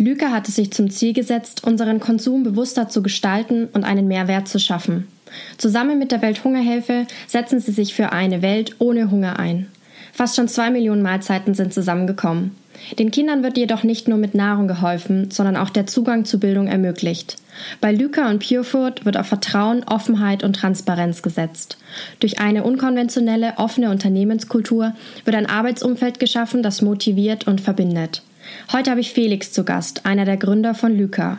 Lüke hatte sich zum Ziel gesetzt, unseren Konsum bewusster zu gestalten und einen Mehrwert zu schaffen. Zusammen mit der Welthungerhilfe setzen sie sich für eine Welt ohne Hunger ein. Fast schon zwei Millionen Mahlzeiten sind zusammengekommen. Den Kindern wird jedoch nicht nur mit Nahrung geholfen, sondern auch der Zugang zu Bildung ermöglicht. Bei Lyca und Purefood wird auf Vertrauen, Offenheit und Transparenz gesetzt. Durch eine unkonventionelle, offene Unternehmenskultur wird ein Arbeitsumfeld geschaffen, das motiviert und verbindet. Heute habe ich Felix zu Gast, einer der Gründer von Lyca.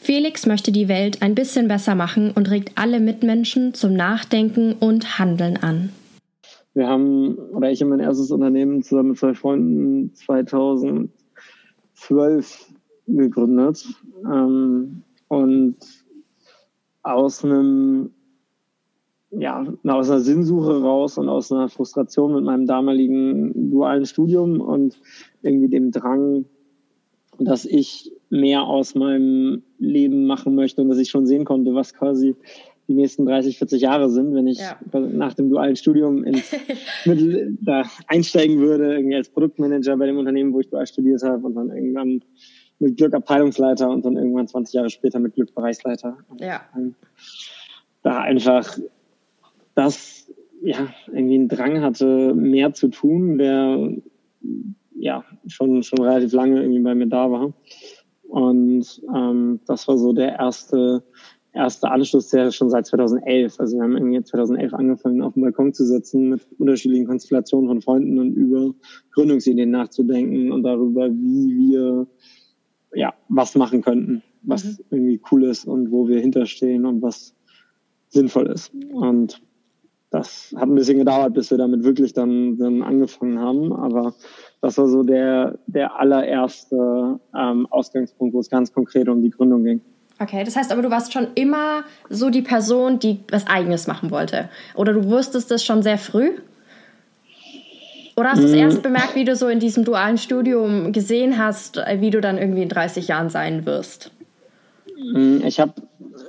Felix möchte die Welt ein bisschen besser machen und regt alle Mitmenschen zum Nachdenken und Handeln an. Wir haben, oder ich habe mein erstes Unternehmen zusammen mit zwei Freunden 2012 gegründet. Ähm, und aus einem, ja, aus einer Sinnsuche raus und aus einer Frustration mit meinem damaligen dualen Studium und irgendwie dem Drang, dass ich mehr aus meinem Leben machen möchte und dass ich schon sehen konnte, was quasi die nächsten 30, 40 Jahre sind, wenn ich ja. nach dem dualen Studium ins Mittel, da einsteigen würde, irgendwie als Produktmanager bei dem Unternehmen, wo ich dual studiert habe und dann irgendwann mit Glück Abteilungsleiter und dann irgendwann 20 Jahre später mit Glück Bereichsleiter. Ja. Da einfach das ja irgendwie einen Drang hatte, mehr zu tun, der ja schon schon relativ lange irgendwie bei mir da war. Und ähm, das war so der erste erste Anschluss, der schon seit 2011. Also wir haben irgendwie 2011 angefangen, auf dem Balkon zu sitzen, mit unterschiedlichen Konstellationen von Freunden und über Gründungsideen nachzudenken und darüber, wie wir ja was machen könnten, was mhm. irgendwie cool ist und wo wir hinterstehen und was sinnvoll ist. Und das hat ein bisschen gedauert, bis wir damit wirklich dann, dann angefangen haben. Aber das war so der, der allererste ähm, Ausgangspunkt, wo es ganz konkret um die Gründung ging. Okay, das heißt aber, du warst schon immer so die Person, die was Eigenes machen wollte. Oder du wusstest das schon sehr früh? Oder hast du es mm. erst bemerkt, wie du so in diesem dualen Studium gesehen hast, wie du dann irgendwie in 30 Jahren sein wirst? Mm, ich habe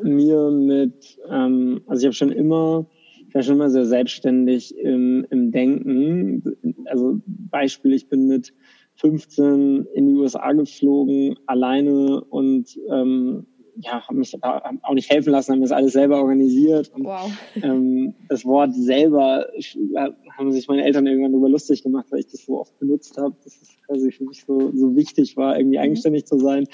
mir mit, ähm, also ich habe schon immer ich war schon immer sehr selbstständig im, im Denken. Also Beispiel, ich bin mit 15 in die USA geflogen, alleine und ähm, ja, habe mich auch nicht helfen lassen, haben das alles selber organisiert. Und, wow. ähm, das Wort selber haben sich meine Eltern irgendwann darüber lustig gemacht, weil ich das so oft benutzt habe, dass es quasi für mich so, so wichtig war, irgendwie mhm. eigenständig zu sein.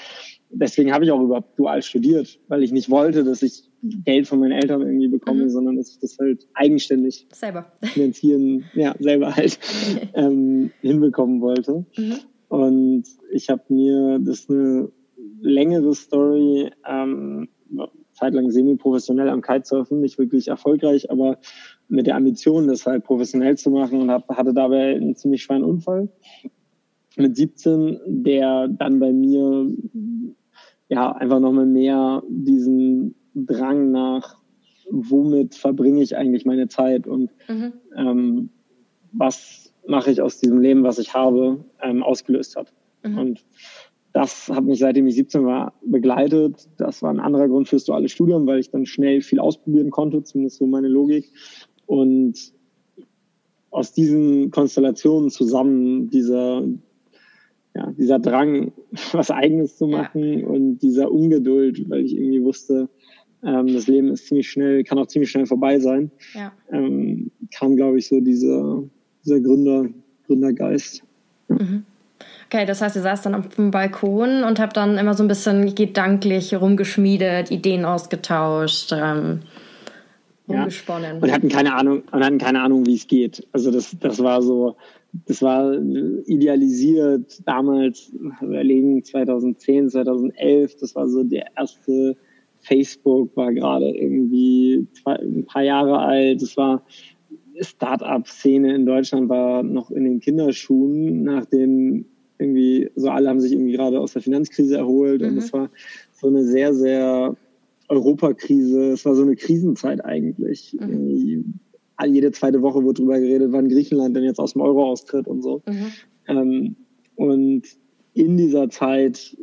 Deswegen habe ich auch überhaupt dual studiert, weil ich nicht wollte, dass ich Geld von meinen Eltern irgendwie bekomme, mhm. sondern dass ich das halt eigenständig selber finanzieren, ja, selber halt ähm, hinbekommen wollte. Mhm. Und ich habe mir, das ist eine längere Story, ähm, zeitlang semi-professionell am Kitesurfen, nicht wirklich erfolgreich, aber mit der Ambition, das halt professionell zu machen und hab, hatte dabei einen ziemlich schweren Unfall mit 17, der dann bei mir ja einfach nochmal mehr diesen Drang nach, womit verbringe ich eigentlich meine Zeit und mhm. ähm, was mache ich aus diesem Leben, was ich habe, ähm, ausgelöst hat. Mhm. Und das hat mich seitdem ich 17 war begleitet. Das war ein anderer Grund fürs duale Studium, weil ich dann schnell viel ausprobieren konnte, zumindest so meine Logik. Und aus diesen Konstellationen zusammen dieser, ja, dieser Drang, was Eigenes zu machen ja. und dieser Ungeduld, weil ich irgendwie wusste, ähm, das Leben ist ziemlich schnell, kann auch ziemlich schnell vorbei sein, ja. ähm, kam, glaube ich, so dieser, dieser Gründer, Gründergeist. Ja. Mhm. Okay, das heißt, ihr saßt dann auf dem Balkon und habt dann immer so ein bisschen gedanklich rumgeschmiedet, Ideen ausgetauscht, ähm, rumgesponnen. Ja. Und hatten keine Ahnung, und hatten keine Ahnung, wie es geht. Also das, das war so, das war idealisiert damals, überlegen 2010, 2011, das war so der erste Facebook war gerade irgendwie zwei, ein paar Jahre alt. Das war Start-up-Szene in Deutschland war noch in den Kinderschuhen, nachdem irgendwie, so alle haben sich irgendwie gerade aus der Finanzkrise erholt mhm. und es war so eine sehr, sehr Europakrise. Es war so eine Krisenzeit eigentlich. Mhm. Jede zweite Woche wurde drüber geredet, wann Griechenland denn jetzt aus dem Euro austritt und so. Mhm. Ähm, und in dieser Zeit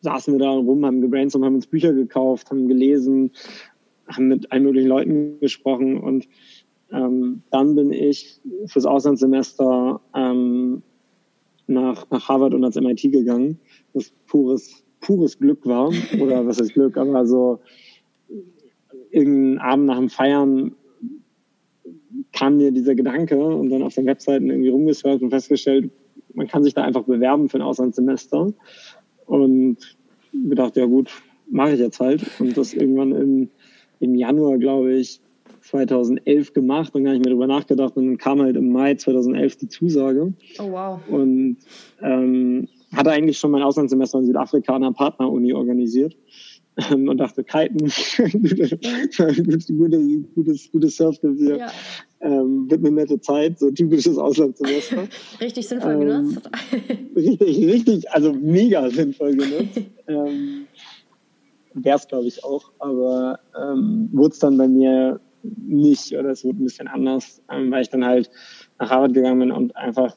saßen wir da rum, haben gebrainstormt, haben uns Bücher gekauft, haben gelesen, haben mit allen möglichen Leuten gesprochen und ähm, dann bin ich fürs Auslandssemester ähm, nach, nach Harvard und ans MIT gegangen, was pures, pures Glück war. Oder was heißt Glück, aber so irgendeinen Abend nach dem Feiern kam mir dieser Gedanke und dann auf den Webseiten irgendwie rumgesurft und festgestellt, man kann sich da einfach bewerben für ein Auslandssemester. Und gedacht, ja gut, mache ich jetzt halt. Und das irgendwann im, im Januar, glaube ich, 2011 gemacht und gar nicht mehr drüber nachgedacht. Und dann kam halt im Mai 2011 die Zusage. Oh wow. Und ähm, hatte eigentlich schon mein Auslandssemester in Südafrika an einer Partneruni organisiert ähm, und dachte, Kiten, gutes, gutes, gutes Surfgewehr. Ja. Ähm, wird eine nette Zeit, so typisches Auslandssemester. richtig sinnvoll ähm, genutzt. richtig, richtig, also mega sinnvoll genutzt. ähm, Wäre es, glaube ich, auch, aber ähm, wurde es dann bei mir nicht oder es wurde ein bisschen anders, ähm, weil ich dann halt nach Harvard gegangen bin und einfach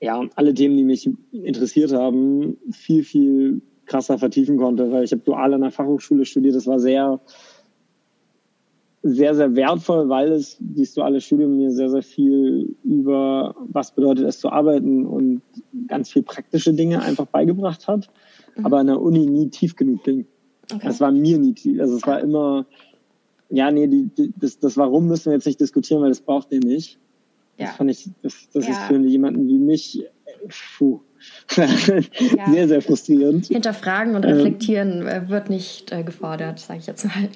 ja alle Themen, die mich interessiert haben, viel, viel krasser vertiefen konnte, weil ich habe dual an der Fachhochschule studiert. Das war sehr, sehr, sehr wertvoll, weil es dieses duale Studium mir sehr, sehr viel über was bedeutet es zu arbeiten und ganz viel praktische Dinge einfach beigebracht hat, mhm. aber an der Uni nie tief genug ging. Okay. Das war mir nie tief. Also es war immer ja, nee, die, die, das, das Warum müssen wir jetzt nicht diskutieren, weil das braucht ihr nicht. Ja. Das fand ich, das, das ja. ist für jemanden wie mich, puh, ja. sehr, sehr frustrierend. Hinterfragen und reflektieren ähm, wird nicht äh, gefordert, sage ich jetzt mal.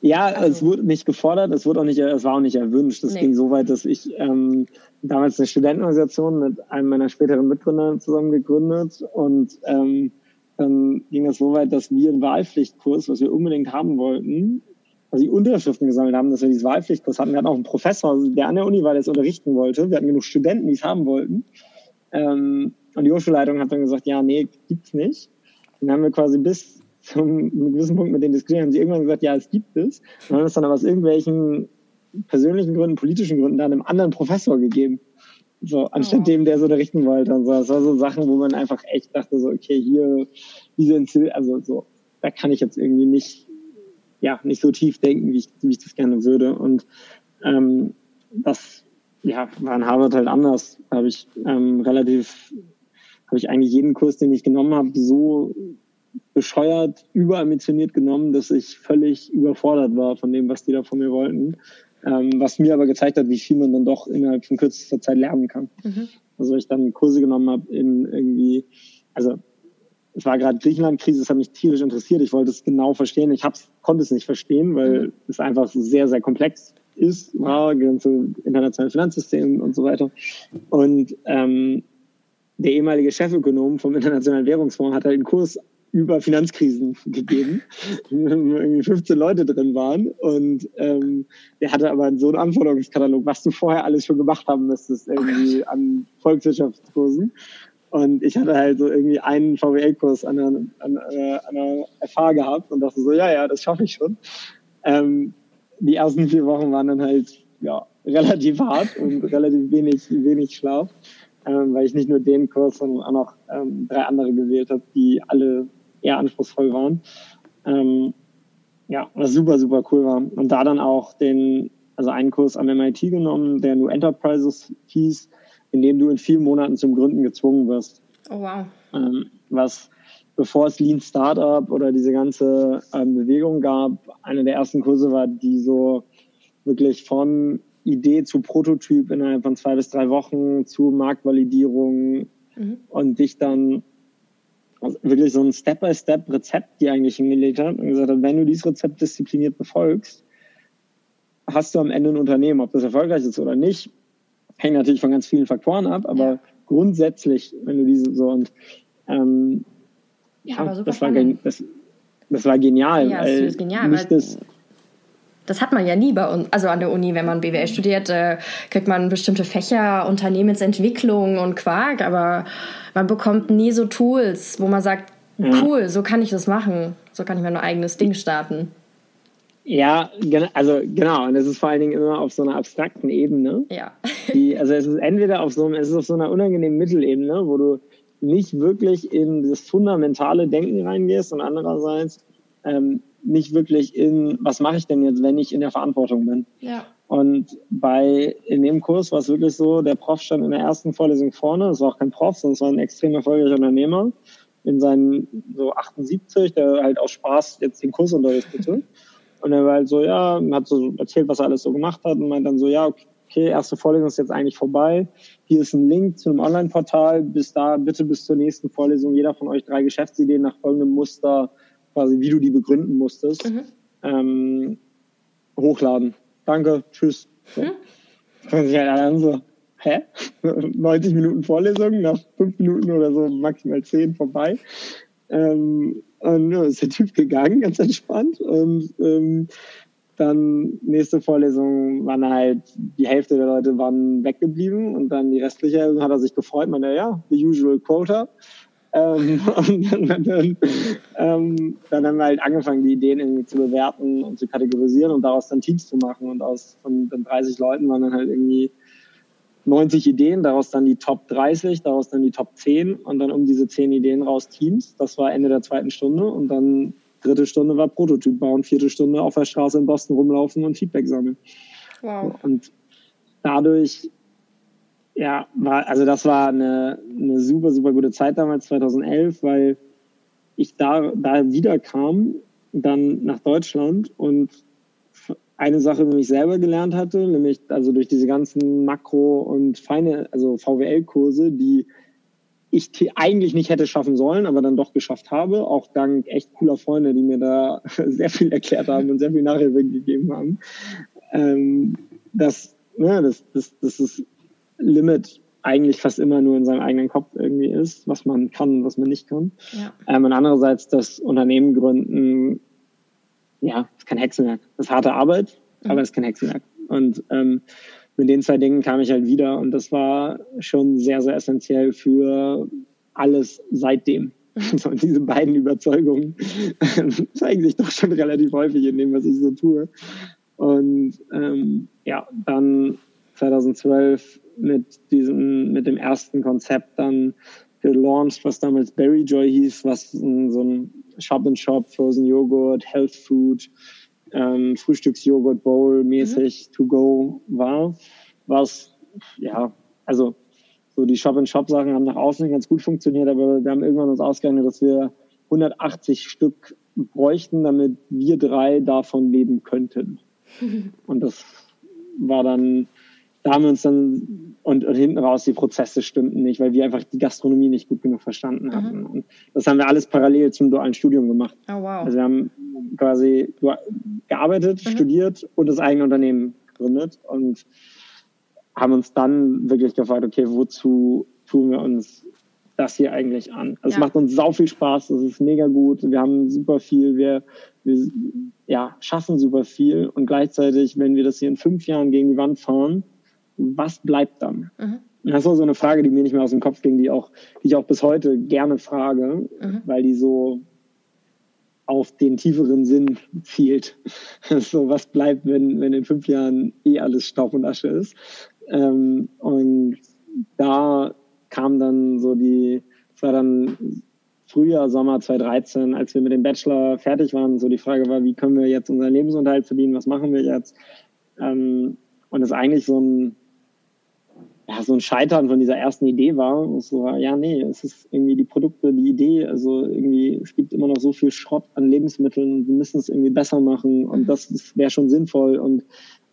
Ja, also. es wurde nicht gefordert, es wurde auch nicht, es war auch nicht erwünscht. Es nee. ging so weit, dass ich ähm, damals eine Studentenorganisation mit einem meiner späteren Mitgründer zusammen gegründet und ähm, dann ging es so weit, dass wir einen Wahlpflichtkurs, was wir unbedingt haben wollten, also die Unterschriften gesammelt haben, dass wir diesen Wahlpflichtkurs hatten. Wir hatten auch einen Professor, der an der Uni war, der es unterrichten wollte. Wir hatten genug Studenten, die es haben wollten. Ähm, und die Hochschulleitung hat dann gesagt, ja, nee, gibt's nicht. Dann haben wir quasi bis zum einem gewissen Punkt mit denen diskutiert, haben sie irgendwann gesagt, ja, es gibt es. Und haben es dann aber aus irgendwelchen persönlichen Gründen, politischen Gründen dann einem anderen Professor gegeben. So, anstatt oh. dem, der es unterrichten wollte und so. Das war so Sachen, wo man einfach echt dachte, so, okay, hier, diese, also so, da kann ich jetzt irgendwie nicht ja, nicht so tief denken, wie ich, wie ich das gerne würde. Und ähm, das ja, war in Harvard halt anders. Da habe ich ähm, relativ, habe ich eigentlich jeden Kurs, den ich genommen habe, so bescheuert, überambitioniert genommen, dass ich völlig überfordert war von dem, was die da von mir wollten. Ähm, was mir aber gezeigt hat, wie viel man dann doch innerhalb von kürzester Zeit lernen kann. Mhm. Also ich dann Kurse genommen habe in irgendwie, also es war gerade Griechenland-Krise, das hat mich tierisch interessiert. Ich wollte es genau verstehen. Ich hab's, konnte es nicht verstehen, weil mhm. es einfach sehr, sehr komplex ist, war, ganze internationale Finanzsystem und so weiter. Und ähm, der ehemalige Chefökonom vom Internationalen Währungsfonds hat halt einen Kurs über Finanzkrisen gegeben, wo irgendwie 15 Leute drin waren. Und ähm, der hatte aber so einen Anforderungskatalog, was du vorher alles schon gemacht haben müsstest, irgendwie an Volkswirtschaftskursen. Und ich hatte halt so irgendwie einen VWL-Kurs an einer, an, äh, an einer FH gehabt und dachte so, ja, ja, das schaffe ich schon. Ähm, die ersten vier Wochen waren dann halt ja, relativ hart und relativ wenig, wenig Schlaf, ähm, weil ich nicht nur den Kurs, sondern auch noch ähm, drei andere gewählt habe, die alle eher anspruchsvoll waren. Ähm, ja, was super, super cool war. Und da dann auch den, also einen Kurs am MIT genommen, der nur Enterprises hieß, in dem du in vier Monaten zum Gründen gezwungen wirst. Oh wow. Ähm, was bevor es Lean Startup oder diese ganze ähm, Bewegung gab, einer der ersten Kurse war, die so wirklich von Idee zu Prototyp innerhalb von zwei bis drei Wochen zu Marktvalidierung mhm. und dich dann also wirklich so ein Step-by-Step-Rezept, die eigentlich hingelegt hat und gesagt hat, wenn du dieses Rezept diszipliniert befolgst, hast du am Ende ein Unternehmen, ob das erfolgreich ist oder nicht, hängt natürlich von ganz vielen Faktoren ab, aber ja. grundsätzlich, wenn du diese so und ähm, ja, ja das, war, das, das war genial. Ja, das ist genial. Nicht das, Das hat man ja nie bei uns, also an der Uni, wenn man BWL studiert, äh, kriegt man bestimmte Fächer, Unternehmensentwicklung und Quark, aber man bekommt nie so Tools, wo man sagt, cool, so kann ich das machen, so kann ich mein eigenes Ding starten. Ja, also genau, und es ist vor allen Dingen immer auf so einer abstrakten Ebene. Ja. Die, also es ist entweder auf so, es ist auf so einer unangenehmen Mittelebene, wo du nicht wirklich in das fundamentale Denken reingehst und andererseits ähm, nicht wirklich in, was mache ich denn jetzt, wenn ich in der Verantwortung bin. Ja. Und bei, in dem Kurs war es wirklich so, der Prof stand in der ersten Vorlesung vorne, das war auch kein Prof, sondern es war ein extrem erfolgreicher Unternehmer in seinen so 78, der halt aus Spaß jetzt den Kurs unterrichtete. Und er war halt so, ja, hat so erzählt, was er alles so gemacht hat und meint dann so, ja, okay, erste Vorlesung ist jetzt eigentlich vorbei. Hier ist ein Link zu einem Online-Portal. Bis da, bitte bis zur nächsten Vorlesung jeder von euch drei Geschäftsideen nach folgendem Muster, quasi wie du die begründen musstest, mhm. ähm, hochladen. Danke, tschüss. So. Mhm. Halt an so, hä? 90 Minuten Vorlesung, nach fünf Minuten oder so maximal zehn vorbei. Ähm, und ja, ist der Typ gegangen, ganz entspannt. Und ähm, dann nächste Vorlesung waren halt, die Hälfte der Leute waren weggeblieben und dann die restliche hat er sich gefreut, man ja, the usual quota. Ähm, und dann, dann, ähm, dann haben wir halt angefangen, die Ideen irgendwie zu bewerten und zu kategorisieren und daraus dann Teams zu machen. Und aus von den 30 Leuten waren dann halt irgendwie 90 Ideen, daraus dann die Top 30, daraus dann die Top 10 und dann um diese 10 Ideen raus Teams. Das war Ende der zweiten Stunde und dann dritte Stunde war Prototyp bauen, vierte Stunde auf der Straße in Boston rumlaufen und Feedback sammeln. Wow. Und dadurch, ja, war, also das war eine, eine super, super gute Zeit damals, 2011, weil ich da, da wieder kam, dann nach Deutschland und eine Sache für mich selber gelernt hatte, nämlich also durch diese ganzen Makro- und feine, also VWL-Kurse, die ich eigentlich nicht hätte schaffen sollen, aber dann doch geschafft habe, auch dank echt cooler Freunde, die mir da sehr viel erklärt haben und sehr viel Nachhilfe gegeben haben. Ähm, dass, ne, das, das, das ist Limit eigentlich fast immer nur in seinem eigenen Kopf irgendwie ist, was man kann und was man nicht kann. Ja. Ähm, und andererseits das Unternehmen gründen ja, ist kein Hexenwerk. Das ist harte Arbeit, mhm. aber es ist kein Hexenwerk. Und ähm, mit den zwei Dingen kam ich halt wieder und das war schon sehr, sehr essentiell für alles seitdem. So, diese beiden Überzeugungen zeigen sich doch schon relativ häufig in dem, was ich so tue. Und ähm, ja, dann 2012 mit diesem, mit dem ersten Konzept dann gelauncht, was damals Berry Joy hieß, was so ein Shop and Shop, Frozen Joghurt, Health Food, ähm, Frühstücksjoghurt Bowl mäßig mhm. to go war, was ja, also so die Shop and Shop Sachen haben nach außen ganz gut funktioniert, aber wir haben irgendwann uns ausgerechnet, dass wir 180 Stück bräuchten, damit wir drei davon leben könnten. Und das war dann da haben wir uns dann und, und hinten raus die Prozesse stimmten nicht, weil wir einfach die Gastronomie nicht gut genug verstanden mhm. hatten. Und das haben wir alles parallel zum dualen Studium gemacht. Oh, wow. Also wir haben quasi gearbeitet, mhm. studiert und das eigene Unternehmen gegründet und haben uns dann wirklich gefragt, okay, wozu tun wir uns das hier eigentlich an? Also ja. Es macht uns sau viel Spaß, das ist mega gut, wir haben super viel, wir, wir ja, schaffen super viel und gleichzeitig, wenn wir das hier in fünf Jahren gegen die Wand fahren, was bleibt dann? Mhm. Das war so eine Frage, die mir nicht mehr aus dem Kopf ging, die, auch, die ich auch bis heute gerne frage, mhm. weil die so auf den tieferen Sinn zielt. so, was bleibt, wenn, wenn in fünf Jahren eh alles Staub und Asche ist? Ähm, und da kam dann so die, es war dann Frühjahr, Sommer 2013, als wir mit dem Bachelor fertig waren, so die Frage war, wie können wir jetzt unseren Lebensunterhalt verdienen, was machen wir jetzt? Ähm, und es ist eigentlich so ein, ja, so ein Scheitern von dieser ersten Idee war. So, ja, nee, es ist irgendwie die Produkte, die Idee, also irgendwie, es gibt immer noch so viel Schrott an Lebensmitteln, wir müssen es irgendwie besser machen und mhm. das wäre schon sinnvoll. Und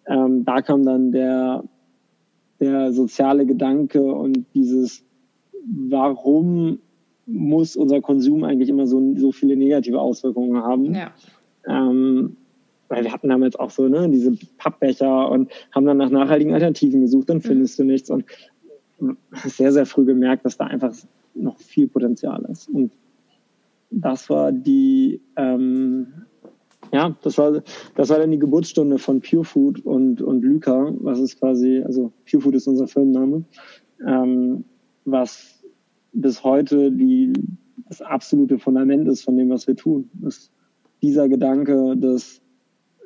ähm, da kam dann der, der soziale Gedanke und dieses, warum muss unser Konsum eigentlich immer so, so viele negative Auswirkungen haben? Ja. Ähm, weil wir hatten damals auch so ne, diese Pappbecher und haben dann nach nachhaltigen Alternativen gesucht, dann mhm. findest du nichts und sehr, sehr früh gemerkt, dass da einfach noch viel Potenzial ist. Und das war die, ähm, ja, das war, das war dann die Geburtsstunde von Pure Food und, und Lyca, was ist quasi, also Pure Food ist unser Firmenname, ähm, was bis heute die, das absolute Fundament ist von dem, was wir tun. Ist dieser Gedanke, dass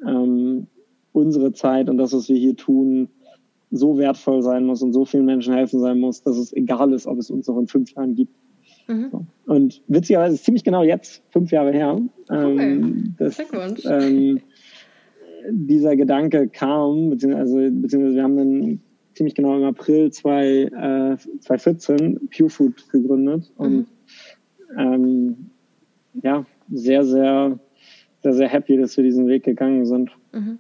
ähm, unsere Zeit und das, was wir hier tun, so wertvoll sein muss und so vielen Menschen helfen sein muss, dass es egal ist, ob es uns noch in fünf Jahren gibt. Mhm. So. Und witzigerweise ist ziemlich genau jetzt, fünf Jahre her, cool. ähm, dass, ähm, dieser Gedanke kam, beziehungsweise, beziehungsweise wir haben dann ziemlich genau im April zwei, äh, 2014 Pure Food gegründet mhm. und ähm, ja, sehr, sehr, sehr, sehr happy, dass wir diesen Weg gegangen sind. Mhm.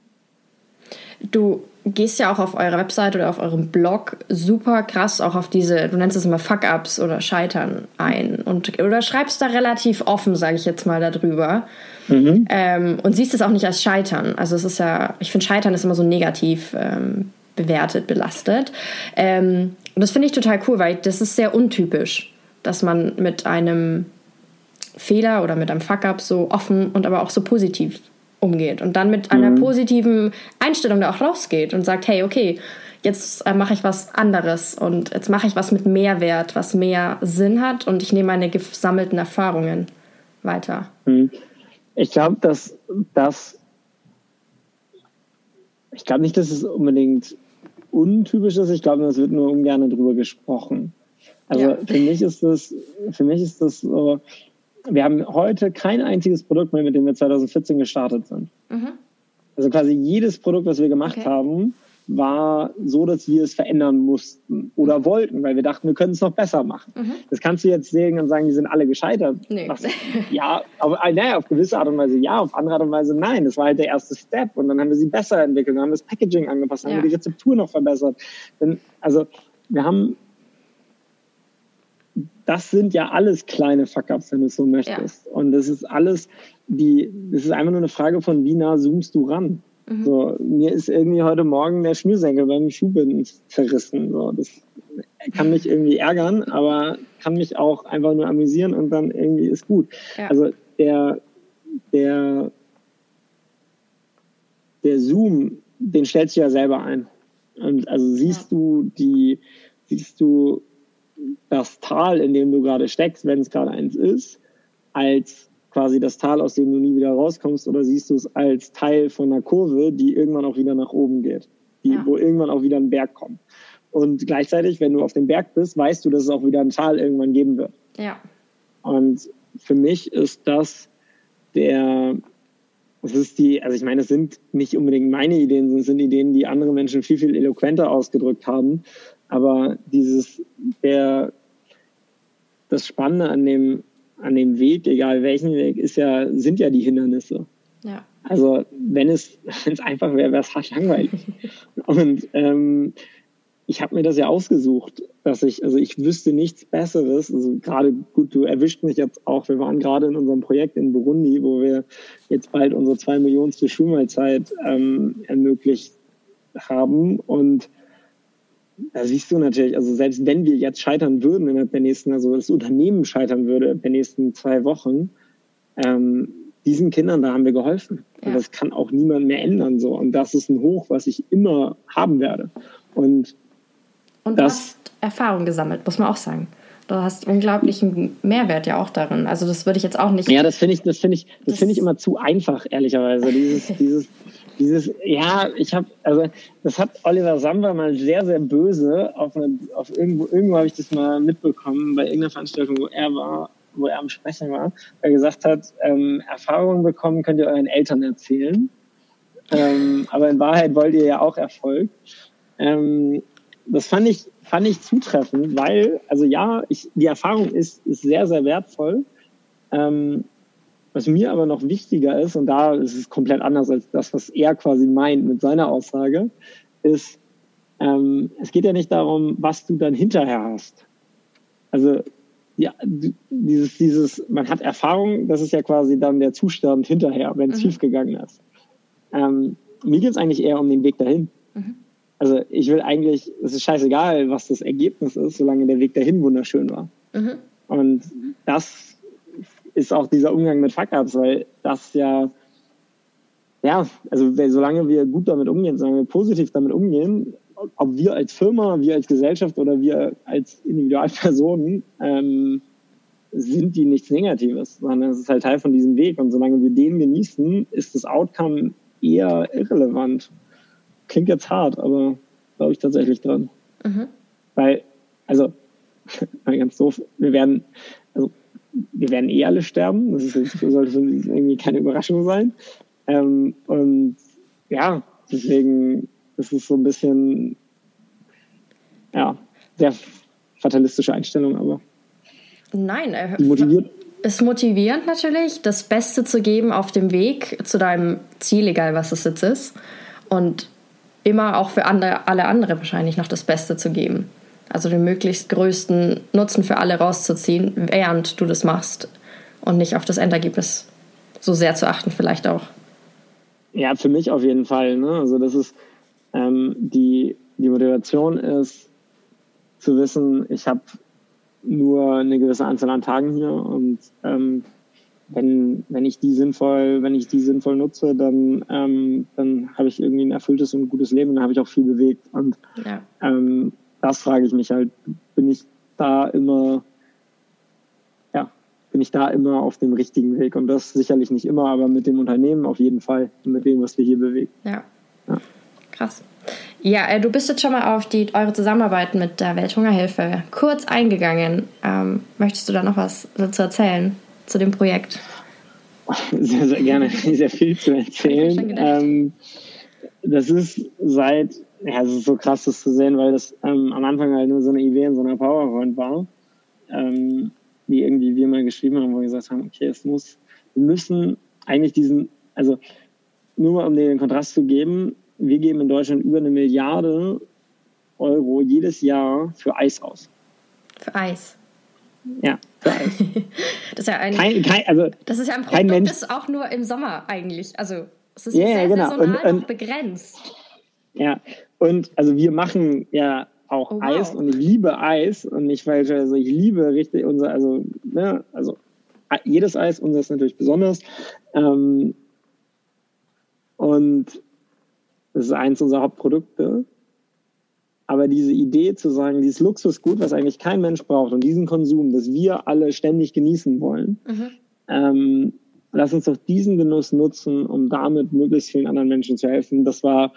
Du gehst ja auch auf eurer Website oder auf eurem Blog super krass auch auf diese, du nennst es immer Fuck-Ups oder Scheitern ein und oder schreibst da relativ offen, sage ich jetzt mal, darüber. Mhm. Ähm, und siehst es auch nicht als Scheitern. Also es ist ja, ich finde Scheitern ist immer so negativ ähm, bewertet, belastet. Ähm, und das finde ich total cool, weil das ist sehr untypisch, dass man mit einem Fehler oder mit einem Fuck-Up so offen und aber auch so positiv umgeht und dann mit einer mhm. positiven Einstellung da auch rausgeht und sagt, hey, okay, jetzt äh, mache ich was anderes und jetzt mache ich was mit Mehrwert, was mehr Sinn hat und ich nehme meine gesammelten Erfahrungen weiter. Mhm. Ich glaube, dass das, ich glaube nicht, dass es unbedingt untypisch ist. Ich glaube, es wird nur ungern darüber gesprochen. Also ja. für mich ist das, für mich ist das so, wir haben heute kein einziges Produkt mehr, mit dem wir 2014 gestartet sind. Mhm. Also quasi jedes Produkt, was wir gemacht okay. haben, war so, dass wir es verändern mussten oder mhm. wollten, weil wir dachten, wir können es noch besser machen. Mhm. Das kannst du jetzt sehen und sagen, die sind alle gescheitert. Nee. Was, ja, aber äh, naja, auf gewisse Art und Weise ja, auf andere Art und Weise nein. Das war halt der erste Step und dann haben wir sie besser entwickelt, dann haben wir das Packaging angepasst, dann ja. haben wir die Rezeptur noch verbessert. Denn, also wir haben das sind ja alles kleine Fuck-ups, wenn du es so möchtest. Ja. Und das ist alles, die, das ist einfach nur eine Frage von, wie nah zoomst du ran? Mhm. So, mir ist irgendwie heute Morgen der Schnürsenkel beim Schuhbinden zerrissen. So, das kann mich irgendwie ärgern, aber kann mich auch einfach nur amüsieren und dann irgendwie ist gut. Ja. Also der, der, der Zoom, den stellst du ja selber ein. Und also siehst ja. du die, siehst du das Tal, in dem du gerade steckst, wenn es gerade eins ist, als quasi das Tal, aus dem du nie wieder rauskommst, oder siehst du es als Teil von einer Kurve, die irgendwann auch wieder nach oben geht, die, ja. wo irgendwann auch wieder ein Berg kommt. Und gleichzeitig, wenn du auf dem Berg bist, weißt du, dass es auch wieder ein Tal irgendwann geben wird. Ja. Und für mich ist das der, es ist die, also ich meine, es sind nicht unbedingt meine Ideen, es sind Ideen, die andere Menschen viel, viel eloquenter ausgedrückt haben. Aber dieses, der, das Spannende an dem, an dem Weg, egal welchen Weg, ist ja, sind ja die Hindernisse. Ja. Also wenn es, wenn es einfach wäre, wäre es hart langweilig. Und ähm, ich habe mir das ja ausgesucht, dass ich, also ich wüsste nichts Besseres. Also gerade gut, du erwischt mich jetzt auch. Wir waren gerade in unserem Projekt in Burundi, wo wir jetzt bald unsere zwei Millionste Schulmahlzeit ähm, ermöglicht haben und da siehst du natürlich, also selbst wenn wir jetzt scheitern würden innerhalb der nächsten, also das Unternehmen scheitern würde der nächsten zwei Wochen, ähm, diesen Kindern, da haben wir geholfen. Ja. Und das kann auch niemand mehr ändern. So. Und das ist ein Hoch, was ich immer haben werde. Und, und du hast Erfahrung gesammelt, muss man auch sagen. Du hast unglaublichen Mehrwert ja auch darin. Also das würde ich jetzt auch nicht. Ja, das finde ich, das finde ich, das, das finde ich immer zu einfach, ehrlicherweise. Dieses, dieses, dieses, ja, ich habe, also das hat Oliver Samba mal sehr, sehr böse auf, eine, auf irgendwo, irgendwo habe ich das mal mitbekommen bei irgendeiner Veranstaltung, wo er war, wo er am Sprechen war, er gesagt hat, ähm, Erfahrungen bekommen könnt ihr euren Eltern erzählen, ähm, aber in Wahrheit wollt ihr ja auch Erfolg. Ähm, das fand ich, fand ich zutreffend, weil, also ja, ich, die Erfahrung ist, ist sehr, sehr wertvoll. Ähm, was mir aber noch wichtiger ist, und da ist es komplett anders als das, was er quasi meint mit seiner Aussage, ist, ähm, es geht ja nicht darum, was du dann hinterher hast. Also ja, dieses, dieses, man hat Erfahrung, das ist ja quasi dann der Zustand hinterher, wenn es mhm. schiefgegangen ist. Ähm, mir geht es eigentlich eher um den Weg dahin. Mhm. Also ich will eigentlich, es ist scheißegal, was das Ergebnis ist, solange der Weg dahin wunderschön war. Mhm. Und das ist auch dieser Umgang mit Fuck-Ups, weil das ja ja, also solange wir gut damit umgehen, solange wir positiv damit umgehen, ob wir als Firma, wir als Gesellschaft oder wir als Individualpersonen, ähm, sind die nichts Negatives, sondern es ist halt Teil von diesem Weg. Und solange wir den genießen, ist das Outcome eher irrelevant. Klingt jetzt hart, aber glaube ich tatsächlich dran. Mhm. Weil, also, ganz doof, wir werden, also, wir werden eh alle sterben. Das, ist, das sollte irgendwie keine Überraschung sein. Ähm, und ja, deswegen ist es so ein bisschen, ja, sehr fatalistische Einstellung, aber. Nein, er motiviert. Ist motivierend natürlich, das Beste zu geben auf dem Weg zu deinem Ziel, egal was es jetzt ist. Und immer auch für andere, alle andere wahrscheinlich noch das Beste zu geben. Also den möglichst größten Nutzen für alle rauszuziehen, während du das machst. Und nicht auf das Endergebnis so sehr zu achten, vielleicht auch. Ja, für mich auf jeden Fall. Ne? Also das ist ähm, die, die Motivation ist zu wissen, ich habe nur eine gewisse Anzahl an Tagen hier und ähm, wenn, wenn ich die sinnvoll, wenn ich die sinnvoll nutze, dann, ähm, dann habe ich irgendwie ein erfülltes und gutes Leben, dann habe ich auch viel bewegt. Und ja. ähm, das frage ich mich halt, bin ich da immer, ja, bin ich da immer auf dem richtigen Weg? Und das sicherlich nicht immer, aber mit dem Unternehmen auf jeden Fall, mit dem, was wir hier bewegen. Ja. ja. Krass. Ja, äh, du bist jetzt schon mal auf die, eure Zusammenarbeit mit der Welthungerhilfe kurz eingegangen. Ähm, möchtest du da noch was dazu erzählen, zu dem Projekt? Sehr, sehr gerne. Sehr viel zu erzählen. Ähm, das ist seit, ja, es ist so krass, das zu sehen, weil das ähm, am Anfang halt nur so eine Idee in so einer PowerPoint war, ähm, die irgendwie wir mal geschrieben haben, wo wir gesagt haben, okay, es muss, wir müssen eigentlich diesen, also nur mal um den Kontrast zu geben, wir geben in Deutschland über eine Milliarde Euro jedes Jahr für Eis aus. Für Eis. Ja, für Eis. das ist ja ein, kein, kein, also das ist ja ein Produkt, Mensch, das auch nur im Sommer eigentlich. Also es ist yeah, sehr genau. saisonal und, und, begrenzt. Ja, und also wir machen ja auch oh, wow. Eis und ich liebe Eis und nicht falsch, also ich liebe richtig unser, also, ne, also jedes Eis, unser ist natürlich besonders. Ähm, und das ist eins unserer Hauptprodukte. Aber diese Idee zu sagen, dieses Luxusgut, was eigentlich kein Mensch braucht und diesen Konsum, das wir alle ständig genießen wollen, mhm. ähm, lass uns doch diesen Genuss nutzen, um damit möglichst vielen anderen Menschen zu helfen. Das war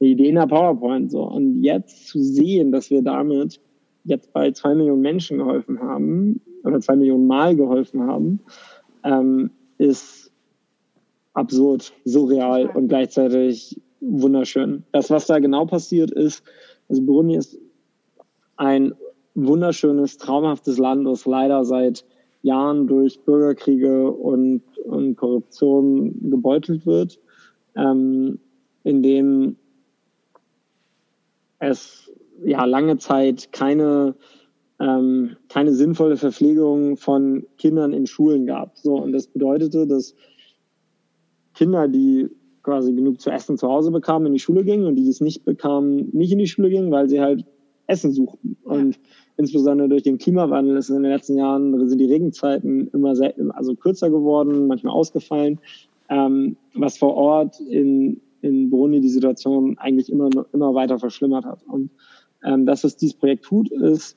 die Idee in der PowerPoint so. Und jetzt zu sehen, dass wir damit jetzt bei zwei Millionen Menschen geholfen haben oder zwei Millionen Mal geholfen haben, ähm, ist absurd, surreal und gleichzeitig wunderschön. Das, was da genau passiert ist, also Burundi ist ein wunderschönes, traumhaftes Land, das leider seit Jahren durch Bürgerkriege und, und Korruption gebeutelt wird, ähm, in dem es ja lange Zeit keine ähm, keine sinnvolle Verpflegung von Kindern in Schulen gab. So und das bedeutete, dass Kinder, die quasi genug zu essen zu Hause bekamen, in die Schule gingen und die es nicht bekamen, nicht in die Schule gingen, weil sie halt Essen suchten. Und insbesondere durch den Klimawandel ist in den letzten Jahren sind die Regenzeiten immer sehr, also kürzer geworden, manchmal ausgefallen, ähm, was vor Ort in, in Burundi die Situation eigentlich immer, immer weiter verschlimmert hat. Und ähm, das, was dieses Projekt tut, ist,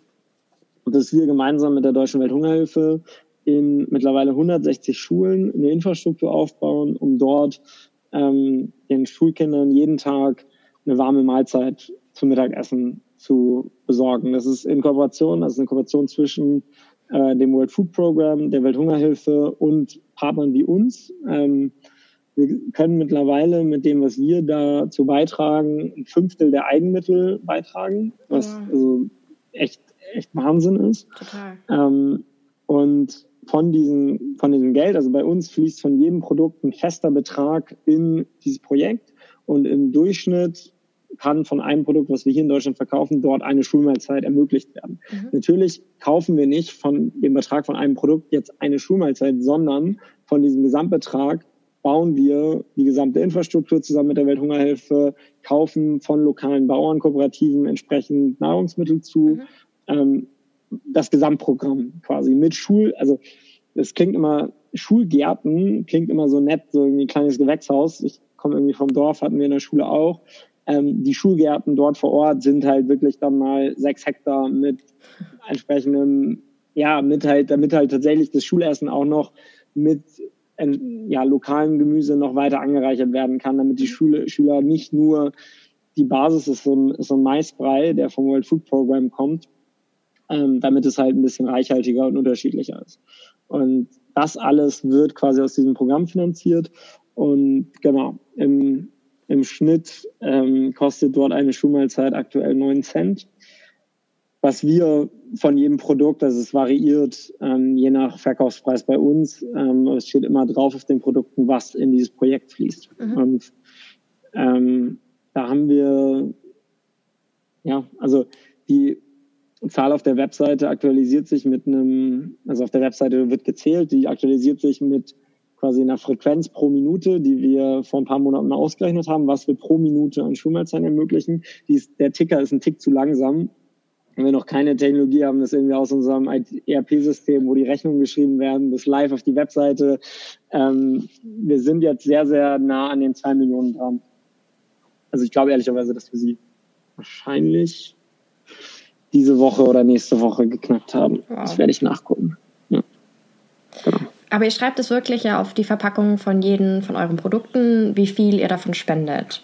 dass wir gemeinsam mit der Deutschen Welthungerhilfe in mittlerweile 160 Schulen eine Infrastruktur aufbauen, um dort ähm, den Schulkindern jeden Tag eine warme Mahlzeit zum Mittagessen zu besorgen. Das ist in Kooperation, also eine Kooperation zwischen äh, dem World Food Program, der Welthungerhilfe und Partnern wie uns. Ähm, wir können mittlerweile mit dem, was wir dazu beitragen, ein Fünftel der Eigenmittel beitragen, was ja. also echt, echt Wahnsinn ist. Total. Ähm, und von diesem, von diesem Geld, also bei uns fließt von jedem Produkt ein fester Betrag in dieses Projekt und im Durchschnitt kann von einem Produkt, was wir hier in Deutschland verkaufen, dort eine Schulmahlzeit ermöglicht werden. Mhm. Natürlich kaufen wir nicht von dem Betrag von einem Produkt jetzt eine Schulmahlzeit, sondern von diesem Gesamtbetrag bauen wir die gesamte Infrastruktur zusammen mit der Welthungerhilfe, kaufen von lokalen Bauernkooperativen entsprechend Nahrungsmittel zu. Mhm. Ähm, das Gesamtprogramm quasi mit Schul, also es klingt immer, Schulgärten klingt immer so nett, so ein kleines Gewächshaus. Ich komme irgendwie vom Dorf, hatten wir in der Schule auch. Ähm, die Schulgärten dort vor Ort sind halt wirklich dann mal sechs Hektar mit entsprechendem, ja, mit halt, damit halt tatsächlich das Schulessen auch noch mit ja, lokalem Gemüse noch weiter angereichert werden kann, damit die Schule, Schüler nicht nur die Basis ist so ein, ist so ein Maisbrei, der vom World Food Program kommt, ähm, damit es halt ein bisschen reichhaltiger und unterschiedlicher ist. Und das alles wird quasi aus diesem Programm finanziert. Und genau, im, im Schnitt ähm, kostet dort eine Schulmahlzeit aktuell 9 Cent. Was wir von jedem Produkt, also es variiert ähm, je nach Verkaufspreis bei uns, ähm, es steht immer drauf auf den Produkten, was in dieses Projekt fließt. Mhm. Und ähm, da haben wir, ja, also die Zahl auf der Webseite aktualisiert sich mit einem, also auf der Webseite wird gezählt, die aktualisiert sich mit quasi einer Frequenz pro Minute, die wir vor ein paar Monaten ausgerechnet haben, was wir pro Minute an Schulmahlzeiten ermöglichen. Ist, der Ticker ist ein Tick zu langsam. Wenn wir noch keine Technologie haben, das irgendwie aus unserem ERP-System, wo die Rechnungen geschrieben werden, das live auf die Webseite. Ähm, wir sind jetzt sehr, sehr nah an den zwei Millionen dran. Also ich glaube ehrlicherweise, dass wir sie wahrscheinlich diese Woche oder nächste Woche geknackt haben. Wow. Das werde ich nachgucken. Ja. Genau. Aber ihr schreibt es wirklich ja auf die Verpackung von jedem von euren Produkten, wie viel ihr davon spendet.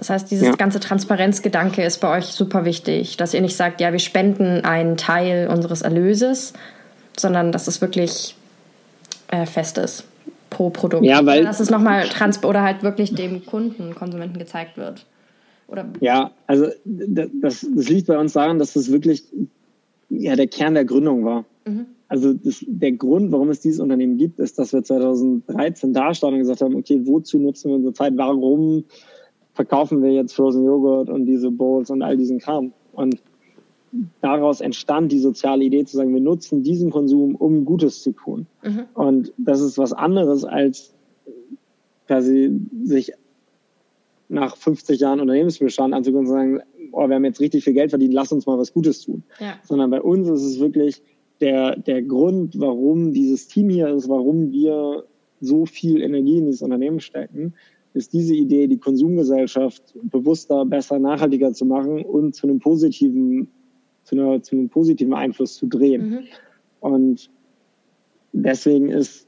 Das heißt, dieses ja. ganze Transparenzgedanke ist bei euch super wichtig, dass ihr nicht sagt, ja, wir spenden einen Teil unseres Erlöses, sondern dass es wirklich äh, fest ist pro Produkt. Ja, weil dass es nochmal trans oder halt wirklich dem Kunden, Konsumenten gezeigt wird. Oder ja, also das, das liegt bei uns daran, dass das wirklich ja, der Kern der Gründung war. Mhm. Also das, der Grund, warum es dieses Unternehmen gibt, ist, dass wir 2013 da standen und gesagt haben, okay, wozu nutzen wir unsere Zeit? Warum verkaufen wir jetzt Frozen Joghurt und diese Bowls und all diesen Kram? Und daraus entstand die soziale Idee zu sagen, wir nutzen diesen Konsum, um Gutes zu tun. Mhm. Und das ist was anderes als quasi sich nach 50 Jahren Unternehmensbestand anzugucken und zu sagen, oh, wir haben jetzt richtig viel Geld verdient, lass uns mal was Gutes tun. Ja. Sondern bei uns ist es wirklich der, der Grund, warum dieses Team hier ist, warum wir so viel Energie in dieses Unternehmen stecken, ist diese Idee, die Konsumgesellschaft bewusster, besser, nachhaltiger zu machen und zu einem positiven, zu, einer, zu einem positiven Einfluss zu drehen. Mhm. Und deswegen ist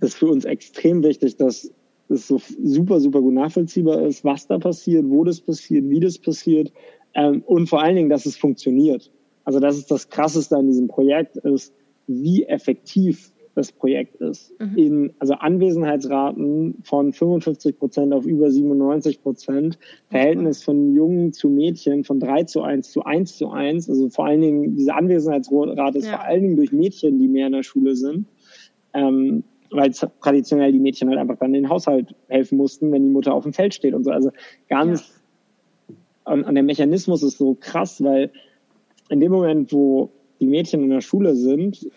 das für uns extrem wichtig, dass es so super, super gut nachvollziehbar ist, was da passiert, wo das passiert, wie das passiert ähm, und vor allen Dingen, dass es funktioniert. Also das ist das Krasseste an diesem Projekt, ist, wie effektiv das Projekt ist. Mhm. In, also Anwesenheitsraten von 55 Prozent auf über 97 Prozent, Verhältnis von Jungen zu Mädchen von 3 zu 1 zu 1 zu 1. Also vor allen Dingen, diese Anwesenheitsrate ist ja. vor allen Dingen durch Mädchen, die mehr in der Schule sind. Ähm, weil traditionell die Mädchen halt einfach dann in den Haushalt helfen mussten, wenn die Mutter auf dem Feld steht und so. Also ganz, ja. und, und der Mechanismus ist so krass, weil in dem Moment, wo die Mädchen in der Schule sind,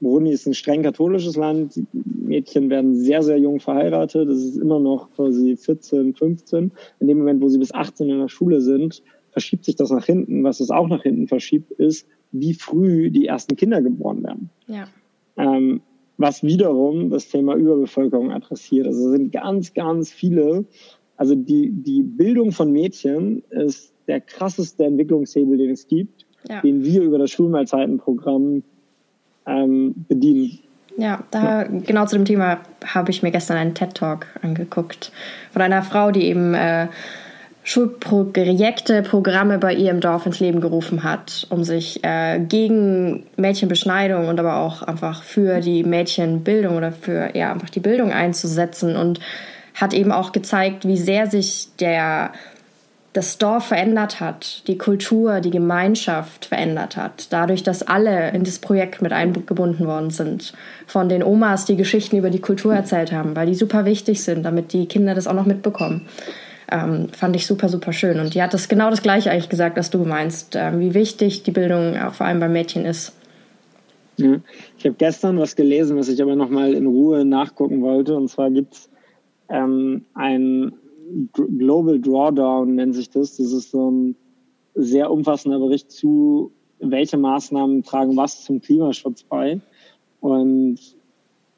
Burundi ist ein streng katholisches Land, die Mädchen werden sehr, sehr jung verheiratet, es ist immer noch quasi 14, 15. In dem Moment, wo sie bis 18 in der Schule sind, verschiebt sich das nach hinten. Was es auch nach hinten verschiebt, ist, wie früh die ersten Kinder geboren werden. Ja. Ähm, was wiederum das Thema Überbevölkerung adressiert. Also es sind ganz, ganz viele. Also die, die Bildung von Mädchen ist der krasseste Entwicklungshebel, den es gibt, ja. den wir über das Schulmahlzeitenprogramm ähm, bedienen. Ja, da genau zu dem Thema habe ich mir gestern einen TED Talk angeguckt von einer Frau, die eben äh, Schulprojekte, Programme bei ihr im Dorf ins Leben gerufen hat, um sich äh, gegen Mädchenbeschneidung und aber auch einfach für die Mädchenbildung oder für ja einfach die Bildung einzusetzen und hat eben auch gezeigt, wie sehr sich der das Dorf verändert hat, die Kultur, die Gemeinschaft verändert hat, dadurch, dass alle in das Projekt mit eingebunden worden sind. Von den Omas, die Geschichten über die Kultur erzählt haben, weil die super wichtig sind, damit die Kinder das auch noch mitbekommen ähm, fand ich super, super schön. Und die hat das genau das Gleiche eigentlich gesagt, was du meinst, äh, wie wichtig die Bildung äh, vor allem bei Mädchen ist. Ja. Ich habe gestern was gelesen, was ich aber nochmal in Ruhe nachgucken wollte. Und zwar gibt es ähm, ein Global Drawdown, nennt sich das. Das ist so ein sehr umfassender Bericht zu, welche Maßnahmen tragen was zum Klimaschutz bei. Und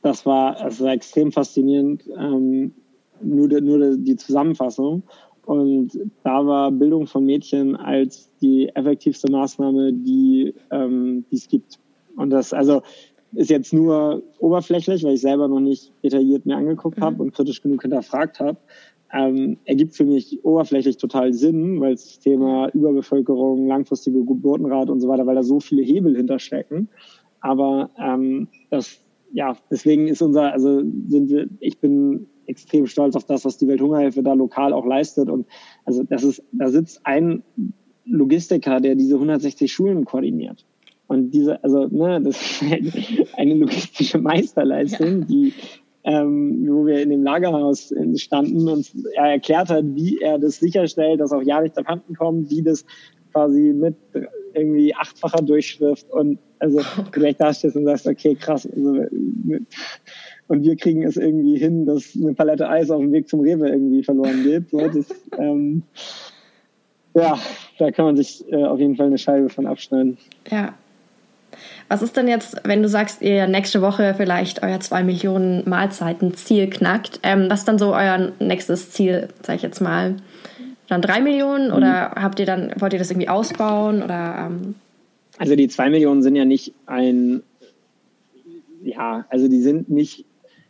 das war, das war extrem faszinierend. Ähm, nur, nur die Zusammenfassung. Und da war Bildung von Mädchen als die effektivste Maßnahme, die ähm, es gibt. Und das also ist jetzt nur oberflächlich, weil ich selber noch nicht detailliert mir angeguckt mhm. habe und kritisch genug hinterfragt habe. Ähm, ergibt für mich oberflächlich total Sinn, weil das Thema Überbevölkerung, langfristige Geburtenrate und so weiter, weil da so viele Hebel hinterstecken. Aber ähm, das, ja, deswegen ist unser, also sind wir, ich bin extrem stolz auf das, was die Welthungerhilfe da lokal auch leistet. Und also das ist, da sitzt ein Logistiker, der diese 160 Schulen koordiniert. Und diese, also, ne, das ist eine logistische Meisterleistung, ja. die, ähm, wo wir in dem Lagerhaus standen und er erklärt hat, wie er das sicherstellt, dass auch ja nicht abhanden kommt, wie das quasi mit irgendwie achtfacher Durchschrift und also gleich da stehst und sagst, okay, krass, also, und wir kriegen es irgendwie hin, dass eine Palette Eis auf dem Weg zum Rewe irgendwie verloren geht. So, das, ähm, ja, da kann man sich äh, auf jeden Fall eine Scheibe von abschneiden. Ja. Was ist denn jetzt, wenn du sagst, ihr nächste Woche vielleicht euer 2 Millionen Mahlzeiten Ziel knackt? Ähm, was ist dann so euer nächstes Ziel, sag ich jetzt mal? Dann 3 Millionen mhm. oder habt ihr dann, wollt ihr das irgendwie ausbauen oder? Ähm also die 2 Millionen sind ja nicht ein, ja, also die sind nicht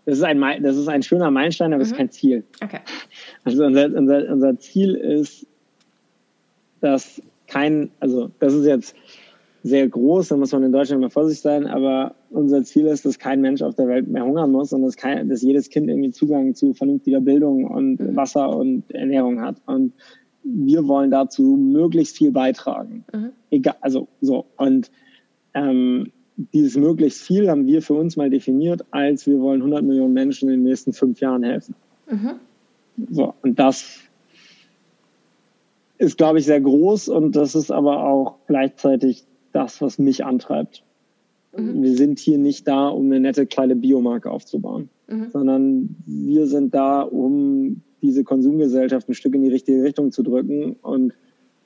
das ist ein, das ist ein schöner Meilenstein, aber es mhm. ist kein Ziel. Okay. Also unser, unser, unser Ziel ist, dass kein, also das ist jetzt sehr groß, da muss man in Deutschland mal vorsichtig sein, aber unser Ziel ist, dass kein Mensch auf der Welt mehr hungern muss und dass, kein, dass jedes Kind irgendwie Zugang zu vernünftiger Bildung und mhm. Wasser und Ernährung hat. Und wir wollen dazu möglichst viel beitragen. Mhm. Egal, also so. Und ähm, dieses möglichst viel haben wir für uns mal definiert, als wir wollen 100 Millionen Menschen in den nächsten fünf Jahren helfen. Mhm. So, und das ist, glaube ich, sehr groß und das ist aber auch gleichzeitig das, was mich antreibt. Mhm. Wir sind hier nicht da, um eine nette kleine Biomarke aufzubauen, mhm. sondern wir sind da, um diese Konsumgesellschaft ein Stück in die richtige Richtung zu drücken. Und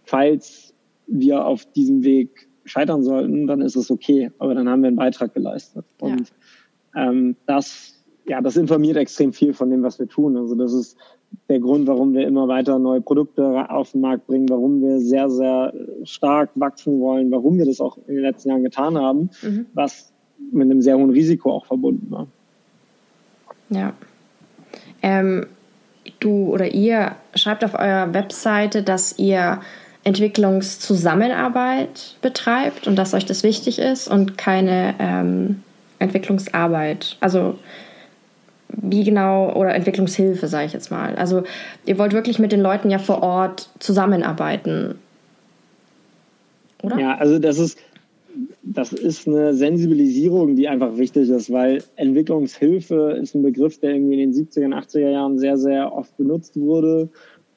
falls wir auf diesem Weg scheitern sollten, dann ist es okay. Aber dann haben wir einen Beitrag geleistet. Und ja. ähm, das, ja, das informiert extrem viel von dem, was wir tun. Also das ist der Grund, warum wir immer weiter neue Produkte auf den Markt bringen, warum wir sehr, sehr stark wachsen wollen, warum wir das auch in den letzten Jahren getan haben, mhm. was mit einem sehr hohen Risiko auch verbunden war. Ja. Ähm, du oder ihr schreibt auf eurer Webseite, dass ihr Entwicklungszusammenarbeit betreibt und dass euch das wichtig ist und keine ähm, Entwicklungsarbeit. Also wie genau oder Entwicklungshilfe, sage ich jetzt mal. Also ihr wollt wirklich mit den Leuten ja vor Ort zusammenarbeiten, oder? Ja, also das ist das ist eine Sensibilisierung, die einfach wichtig ist, weil Entwicklungshilfe ist ein Begriff, der irgendwie in den 70er, 80er Jahren sehr, sehr oft benutzt wurde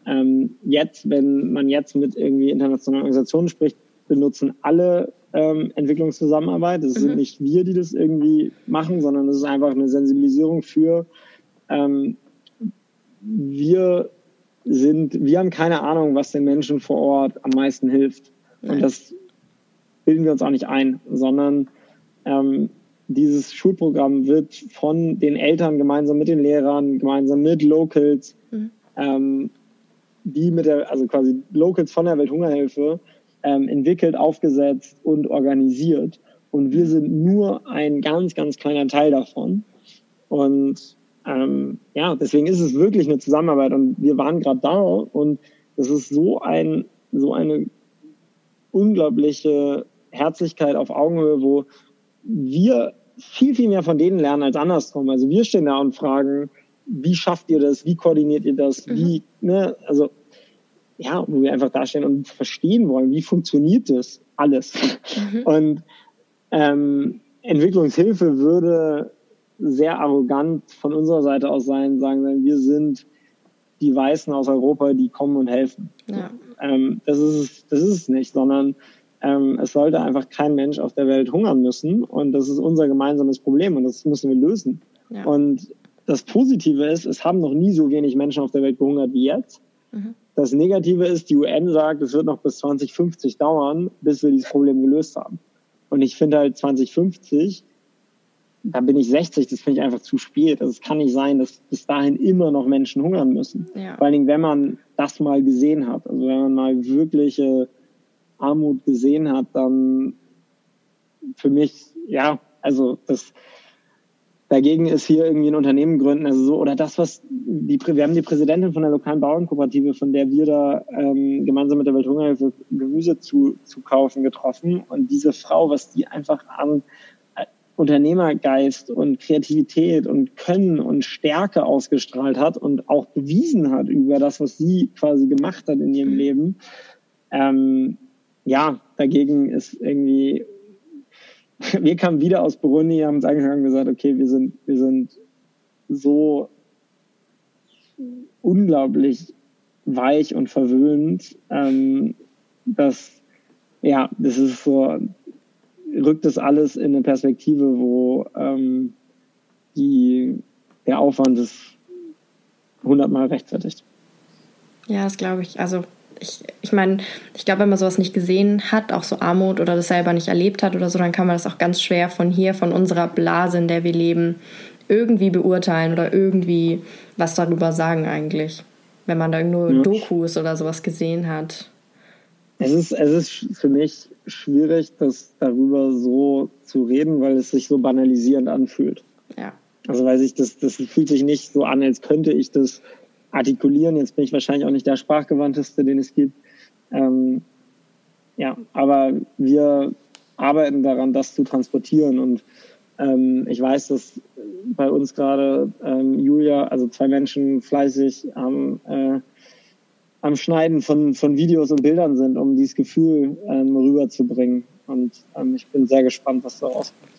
ähm, jetzt, wenn man jetzt mit irgendwie internationalen Organisationen spricht, benutzen alle ähm, Entwicklungszusammenarbeit. Es mhm. sind nicht wir, die das irgendwie machen, sondern es ist einfach eine Sensibilisierung für ähm, wir sind, wir haben keine Ahnung, was den Menschen vor Ort am meisten hilft. Nein. Und das bilden wir uns auch nicht ein, sondern ähm, dieses Schulprogramm wird von den Eltern gemeinsam mit den Lehrern, gemeinsam mit Locals mhm. ähm, die mit der, also quasi Locals von der Welthungerhilfe ähm, entwickelt, aufgesetzt und organisiert. Und wir sind nur ein ganz, ganz kleiner Teil davon. Und ähm, ja, deswegen ist es wirklich eine Zusammenarbeit. Und wir waren gerade da und es ist so ein, so eine unglaubliche Herzlichkeit auf Augenhöhe, wo wir viel, viel mehr von denen lernen als andersrum. Also wir stehen da und fragen, wie schafft ihr das? Wie koordiniert ihr das? Mhm. Wie, ne? Also, ja, wo wir einfach dastehen und verstehen wollen, wie funktioniert das alles? Mhm. Und ähm, Entwicklungshilfe würde sehr arrogant von unserer Seite aus sein, sagen, wir sind die Weißen aus Europa, die kommen und helfen. Ja. Ähm, das, ist, das ist es nicht, sondern ähm, es sollte einfach kein Mensch auf der Welt hungern müssen und das ist unser gemeinsames Problem und das müssen wir lösen. Ja. Und das Positive ist, es haben noch nie so wenig Menschen auf der Welt gehungert wie jetzt. Mhm. Das Negative ist, die UN sagt, es wird noch bis 2050 dauern, bis wir dieses Problem gelöst haben. Und ich finde halt 2050 da bin ich 60, das finde ich einfach zu spät. Also es kann nicht sein, dass bis dahin immer noch Menschen hungern müssen. Ja. Vor allen Dingen, wenn man das mal gesehen hat. Also wenn man mal wirkliche Armut gesehen hat, dann für mich, ja, also das dagegen ist hier irgendwie ein Unternehmen gründen, also so, oder das, was die, wir haben die Präsidentin von der lokalen Bauernkooperative, von der wir da ähm, gemeinsam mit der Welthungerhilfe Gemüse zu, zu kaufen, getroffen. Und diese Frau, was die einfach an Unternehmergeist und Kreativität und Können und Stärke ausgestrahlt hat und auch bewiesen hat über das, was sie quasi gemacht hat in ihrem mhm. Leben. Ähm, ja, dagegen ist irgendwie, wir kamen wieder aus Burundi, haben uns angefangen und gesagt, okay, wir sind, wir sind so unglaublich weich und verwöhnt, ähm, dass, ja, das ist so, rückt das alles in eine Perspektive, wo ähm, die, der Aufwand ist hundertmal rechtfertigt. Ja, das glaube ich. Also ich, ich meine, ich glaube, wenn man sowas nicht gesehen hat, auch so Armut oder das selber nicht erlebt hat oder so, dann kann man das auch ganz schwer von hier, von unserer Blase, in der wir leben, irgendwie beurteilen oder irgendwie was darüber sagen eigentlich. Wenn man da nur ja. Dokus oder sowas gesehen hat. Es ist, es ist für mich schwierig, das darüber so zu reden, weil es sich so banalisierend anfühlt. Ja. Also weil sich das, das fühlt sich nicht so an, als könnte ich das artikulieren. Jetzt bin ich wahrscheinlich auch nicht der sprachgewandteste, den es gibt. Ähm, ja, aber wir arbeiten daran, das zu transportieren. Und ähm, ich weiß, dass bei uns gerade ähm, Julia, also zwei Menschen fleißig am äh, am Schneiden von, von Videos und Bildern sind, um dieses Gefühl ähm, rüberzubringen. Und ähm, ich bin sehr gespannt, was da rauskommt.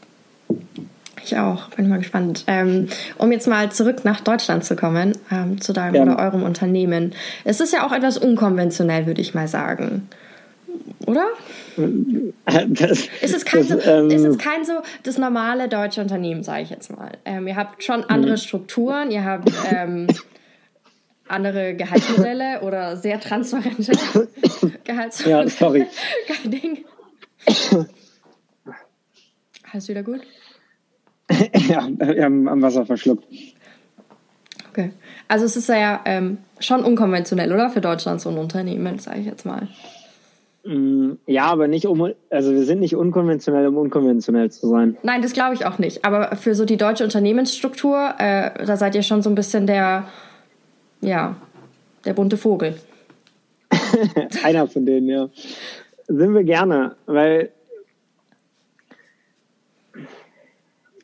Ich auch, bin mal gespannt. Ähm, um jetzt mal zurück nach Deutschland zu kommen, ähm, zu deinem Gerne. oder eurem Unternehmen. Es ist ja auch etwas unkonventionell, würde ich mal sagen. Oder? Das, ist, es kein das, so, ähm, ist es kein so das normale deutsche Unternehmen, sage ich jetzt mal. Ähm, ihr habt schon andere mhm. Strukturen, ihr habt ähm, andere Gehaltsmodelle oder sehr transparente Gehaltsmodelle. Ja, sorry. Kein Ding. Alles wieder gut? ja, wir haben am Wasser verschluckt. Okay. Also es ist ja ähm, schon unkonventionell, oder? Für Deutschland so ein Unternehmen, sage ich jetzt mal. Mm, ja, aber nicht um, also wir sind nicht unkonventionell, um unkonventionell zu sein. Nein, das glaube ich auch nicht. Aber für so die deutsche Unternehmensstruktur, äh, da seid ihr schon so ein bisschen der ja, der bunte Vogel. Einer von denen, ja. Sind wir gerne, weil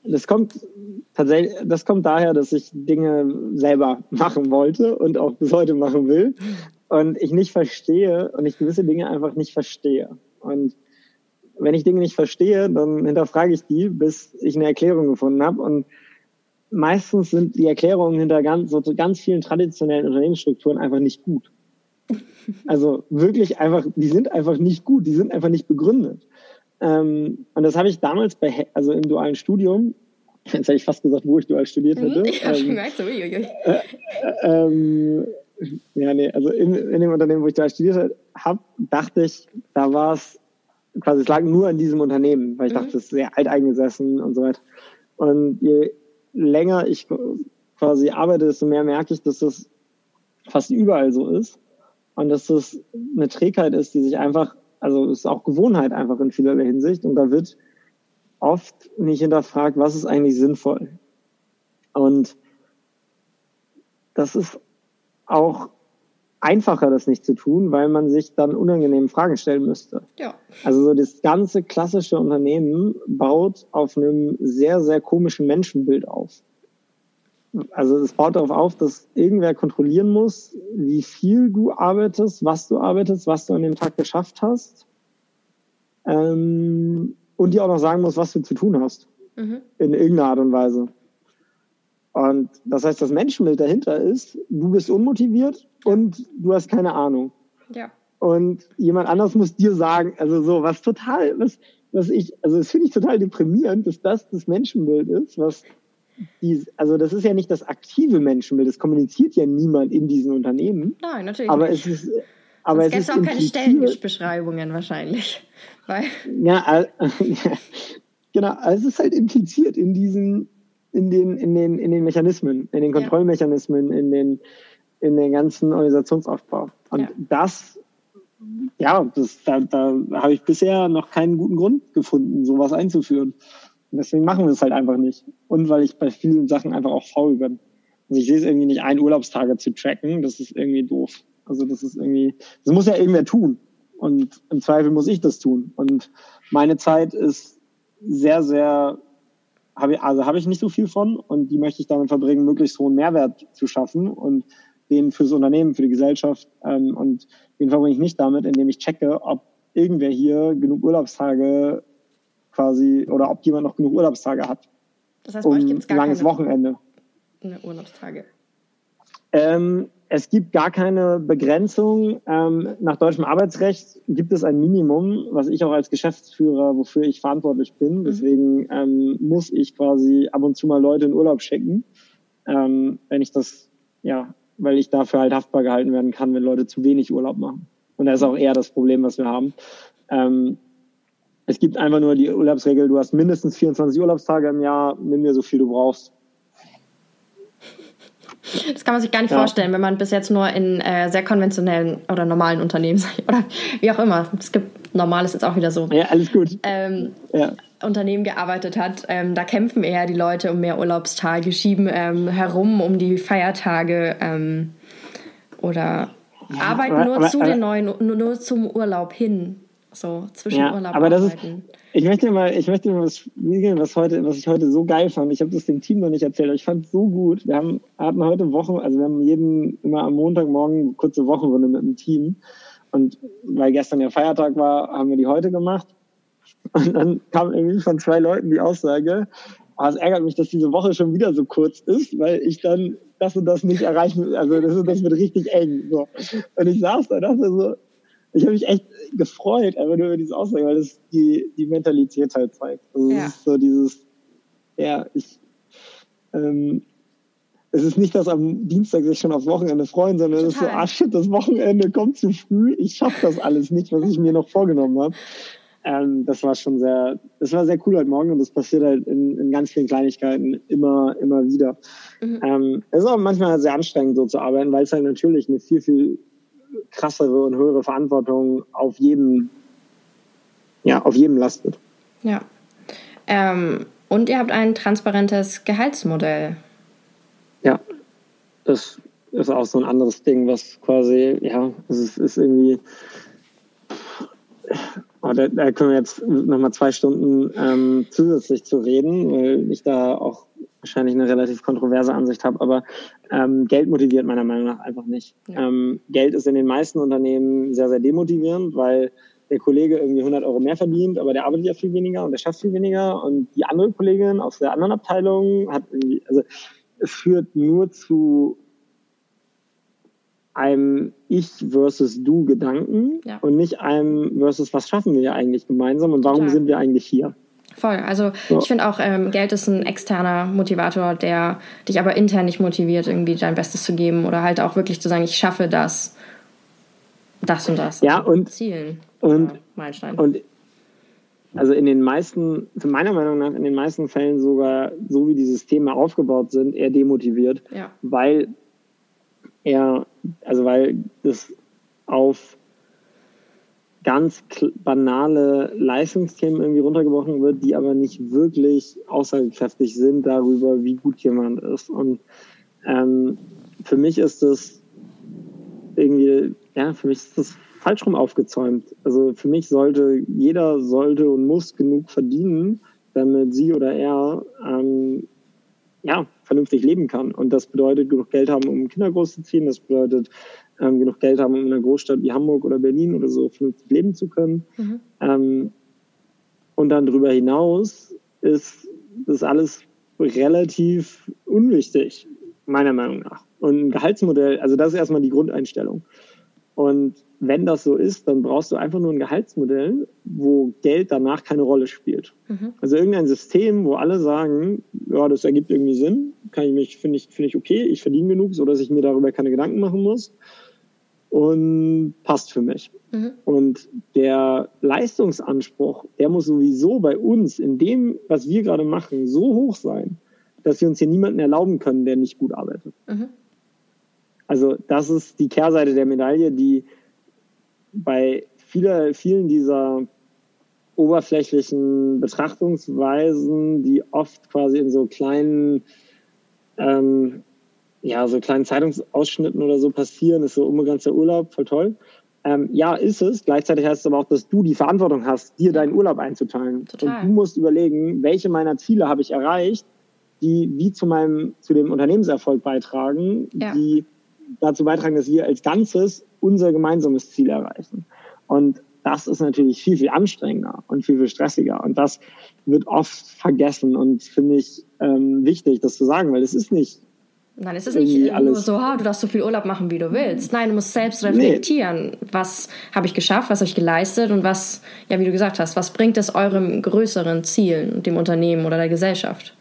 das kommt tatsächlich, das kommt daher, dass ich Dinge selber machen wollte und auch bis heute machen will und ich nicht verstehe und ich gewisse Dinge einfach nicht verstehe. Und wenn ich Dinge nicht verstehe, dann hinterfrage ich die, bis ich eine Erklärung gefunden habe und meistens sind die Erklärungen hinter ganz, so ganz vielen traditionellen Unternehmensstrukturen einfach nicht gut. Also wirklich einfach, die sind einfach nicht gut, die sind einfach nicht begründet. Ähm, und das habe ich damals bei, also im dualen Studium, jetzt hätte ich fast gesagt, wo ich dual studiert hätte. Mhm, ja, ähm, gemerkt, so, uiuiui. Äh, ähm, ja, nee, also in, in dem Unternehmen, wo ich dual studiert habe, dachte ich, da war es quasi, es lag nur an diesem Unternehmen, weil ich mhm. dachte, es ist sehr alteingesessen und so weiter. Und je länger ich quasi arbeite, desto mehr merke ich, dass das fast überall so ist. Und dass das eine Trägheit ist, die sich einfach, also es ist auch Gewohnheit einfach in vielerlei Hinsicht. Und da wird oft nicht hinterfragt, was ist eigentlich sinnvoll. Und das ist auch einfacher, das nicht zu tun, weil man sich dann unangenehme Fragen stellen müsste. Ja. Also so das ganze klassische Unternehmen baut auf einem sehr, sehr komischen Menschenbild auf. Also es baut darauf auf, dass irgendwer kontrollieren muss, wie viel du arbeitest, was du arbeitest, was du an dem Tag geschafft hast. Ähm, und dir auch noch sagen muss, was du zu tun hast. Mhm. In irgendeiner Art und Weise. Und das heißt, das Menschenbild dahinter ist, du bist unmotiviert und du hast keine Ahnung. Ja. Und jemand anders muss dir sagen, also so, was total, was, was ich, also das finde ich total deprimierend, dass das das Menschenbild ist, was die, also das ist ja nicht das aktive Menschenbild, das kommuniziert ja niemand in diesen Unternehmen. Nein, natürlich aber nicht. Es ist, aber Sonst es ist auch keine Stellenbeschreibungen wahrscheinlich. Weil ja, äh, genau, also es ist halt impliziert in diesen, in den, in den, in den Mechanismen, in den Kontrollmechanismen, in den, in den ganzen Organisationsaufbau. Und ja. das, ja, das, da, da habe ich bisher noch keinen guten Grund gefunden, sowas einzuführen. Deswegen machen wir es halt einfach nicht. Und weil ich bei vielen Sachen einfach auch faul bin. Also ich sehe es irgendwie nicht ein, Urlaubstage zu tracken. Das ist irgendwie doof. Also das ist irgendwie, das muss ja irgendwer tun. Und im Zweifel muss ich das tun. Und meine Zeit ist sehr, sehr, habe ich, also habe ich nicht so viel von und die möchte ich damit verbringen, möglichst hohen Mehrwert zu schaffen und den fürs Unternehmen, für die Gesellschaft. Ähm, und den verbringe ich nicht damit, indem ich checke, ob irgendwer hier genug Urlaubstage quasi oder ob jemand noch genug Urlaubstage hat. Das heißt, bei um euch gibt es gar langes keine Wochenende. Urlaubstage. Ähm, es gibt gar keine Begrenzung. Ähm, nach deutschem Arbeitsrecht gibt es ein Minimum, was ich auch als Geschäftsführer, wofür ich verantwortlich bin. Mhm. Deswegen ähm, muss ich quasi ab und zu mal Leute in Urlaub schicken, ähm, wenn ich das, ja, weil ich dafür halt haftbar gehalten werden kann, wenn Leute zu wenig Urlaub machen. Und das ist auch eher das Problem, was wir haben. Ähm, es gibt einfach nur die Urlaubsregel, du hast mindestens 24 Urlaubstage im Jahr, nimm dir so viel du brauchst. Das kann man sich gar nicht ja. vorstellen, wenn man bis jetzt nur in äh, sehr konventionellen oder normalen Unternehmen, oder wie auch immer, es gibt normales jetzt auch wieder so. Ja, alles gut. Ähm, ja. Unternehmen gearbeitet hat. Ähm, da kämpfen eher die Leute um mehr Urlaubstage, schieben ähm, herum um die Feiertage ähm, oder arbeiten nur aber, zu aber, den neuen, nur, nur zum Urlaub hin. So zwischen ja, Urlaub aber das ist, ich möchte mal, ich möchte mal was spiegeln, was heute, was ich heute so geil fand. Ich habe das dem Team noch nicht erzählt, aber ich fand es so gut. Wir haben, hatten heute Wochen, also wir haben jeden immer am Montagmorgen eine kurze Wochenrunde mit dem Team. Und weil gestern ja Feiertag war, haben wir die heute gemacht. Und dann kam irgendwie von zwei Leuten die Aussage, oh, es ärgert mich, dass diese Woche schon wieder so kurz ist, weil ich dann das und das nicht erreichen, also das, das wird richtig eng. So. Und ich saß da, dachte so, ich habe mich echt gefreut, einfach nur über diese Aussage, weil das die, die Mentalität halt zeigt. Also ja. es ist so dieses, ja, ich, ähm, es ist nicht, dass am Dienstag sich schon aufs Wochenende freuen, sondern Total. es ist so, ah shit, das Wochenende kommt zu früh, ich schaffe das alles nicht, was ich mir noch vorgenommen habe. Ähm, das war schon sehr, das war sehr cool heute Morgen und das passiert halt in, in ganz vielen Kleinigkeiten immer, immer wieder. Mhm. Ähm, es ist auch manchmal sehr anstrengend, so zu arbeiten, weil es halt natürlich eine viel, viel krassere und höhere Verantwortung auf jedem, ja, auf jedem lastet. Ja. Ähm, und ihr habt ein transparentes Gehaltsmodell. Ja, das ist auch so ein anderes Ding, was quasi, ja, es ist, ist irgendwie, oh, da, da, können wir jetzt nochmal zwei Stunden ähm, zusätzlich zu reden, weil ich da auch wahrscheinlich eine relativ kontroverse Ansicht habe, aber ähm, Geld motiviert meiner Meinung nach einfach nicht. Ja. Ähm, Geld ist in den meisten Unternehmen sehr, sehr demotivierend, weil der Kollege irgendwie 100 Euro mehr verdient, aber der arbeitet ja viel weniger und der schafft viel weniger und die andere Kollegin aus der anderen Abteilung hat irgendwie, also es führt nur zu einem Ich versus Du Gedanken ja. und nicht einem versus was schaffen wir ja eigentlich gemeinsam und warum Total. sind wir eigentlich hier? Voll. Also ja. ich finde auch, ähm, Geld ist ein externer Motivator, der dich aber intern nicht motiviert, irgendwie dein Bestes zu geben oder halt auch wirklich zu sagen, ich schaffe das, das und das. Ja, und Zielen. Und, Meilenstein. Und also in den meisten, für meiner Meinung nach, in den meisten Fällen sogar, so wie die Systeme aufgebaut sind, eher demotiviert, ja. weil er, also weil das auf ganz banale Leistungsthemen irgendwie runtergebrochen wird, die aber nicht wirklich aussagekräftig sind darüber, wie gut jemand ist. Und ähm, für mich ist das irgendwie, ja, für mich ist das falsch rum aufgezäumt. Also für mich sollte, jeder sollte und muss genug verdienen, damit sie oder er ähm, ja, vernünftig leben kann. Und das bedeutet, genug Geld haben, um Kinder großzuziehen. Das bedeutet, ähm, genug Geld haben, um in einer Großstadt wie Hamburg oder Berlin oder so vernünftig leben zu können. Mhm. Ähm, und dann darüber hinaus ist das alles relativ unwichtig, meiner Meinung nach. Und ein Gehaltsmodell, also das ist erstmal die Grundeinstellung. Und wenn das so ist, dann brauchst du einfach nur ein Gehaltsmodell, wo Geld danach keine Rolle spielt. Mhm. Also irgendein System, wo alle sagen, ja, das ergibt irgendwie Sinn, kann ich mich, finde ich, finde ich okay, ich verdiene genug, so dass ich mir darüber keine Gedanken machen muss und passt für mich. Mhm. Und der Leistungsanspruch, der muss sowieso bei uns in dem, was wir gerade machen, so hoch sein, dass wir uns hier niemanden erlauben können, der nicht gut arbeitet. Mhm. Also das ist die Kehrseite der Medaille, die bei vieler, vielen dieser oberflächlichen Betrachtungsweisen, die oft quasi in so kleinen, ähm, ja, so kleinen Zeitungsausschnitten oder so passieren, ist so unbegrenzter Urlaub, voll toll. Ähm, ja, ist es. Gleichzeitig heißt es aber auch, dass du die Verantwortung hast, dir deinen Urlaub einzuteilen. Total. Und du musst überlegen, welche meiner Ziele habe ich erreicht, die wie zu meinem, zu dem Unternehmenserfolg beitragen, ja. die dazu beitragen, dass wir als Ganzes unser gemeinsames Ziel erreichen. Und das ist natürlich viel, viel anstrengender und viel, viel stressiger. Und das wird oft vergessen und finde ich ähm, wichtig, das zu sagen, weil es ist nicht. Nein, es ist nicht nur so, ha, du darfst so viel Urlaub machen, wie du willst. Nein, du musst selbst reflektieren. Nee. Was habe ich geschafft, was habe ich geleistet und was, ja, wie du gesagt hast, was bringt es eurem größeren Ziel, dem Unternehmen oder der Gesellschaft?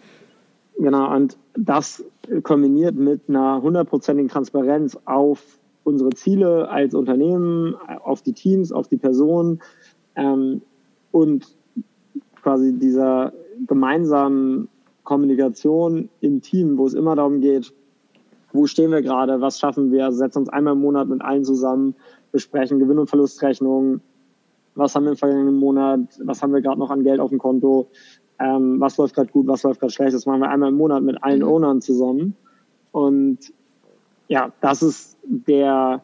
Genau, und das kombiniert mit einer hundertprozentigen Transparenz auf unsere Ziele als Unternehmen, auf die Teams, auf die Personen ähm, und quasi dieser gemeinsamen Kommunikation im Team, wo es immer darum geht, wo stehen wir gerade, was schaffen wir, setzen uns einmal im Monat mit allen zusammen, besprechen Gewinn- und Verlustrechnungen, was haben wir im vergangenen Monat, was haben wir gerade noch an Geld auf dem Konto, ähm, was läuft gerade gut, was läuft gerade schlecht. Das machen wir einmal im Monat mit allen mhm. Ownern zusammen. Und ja, das ist der,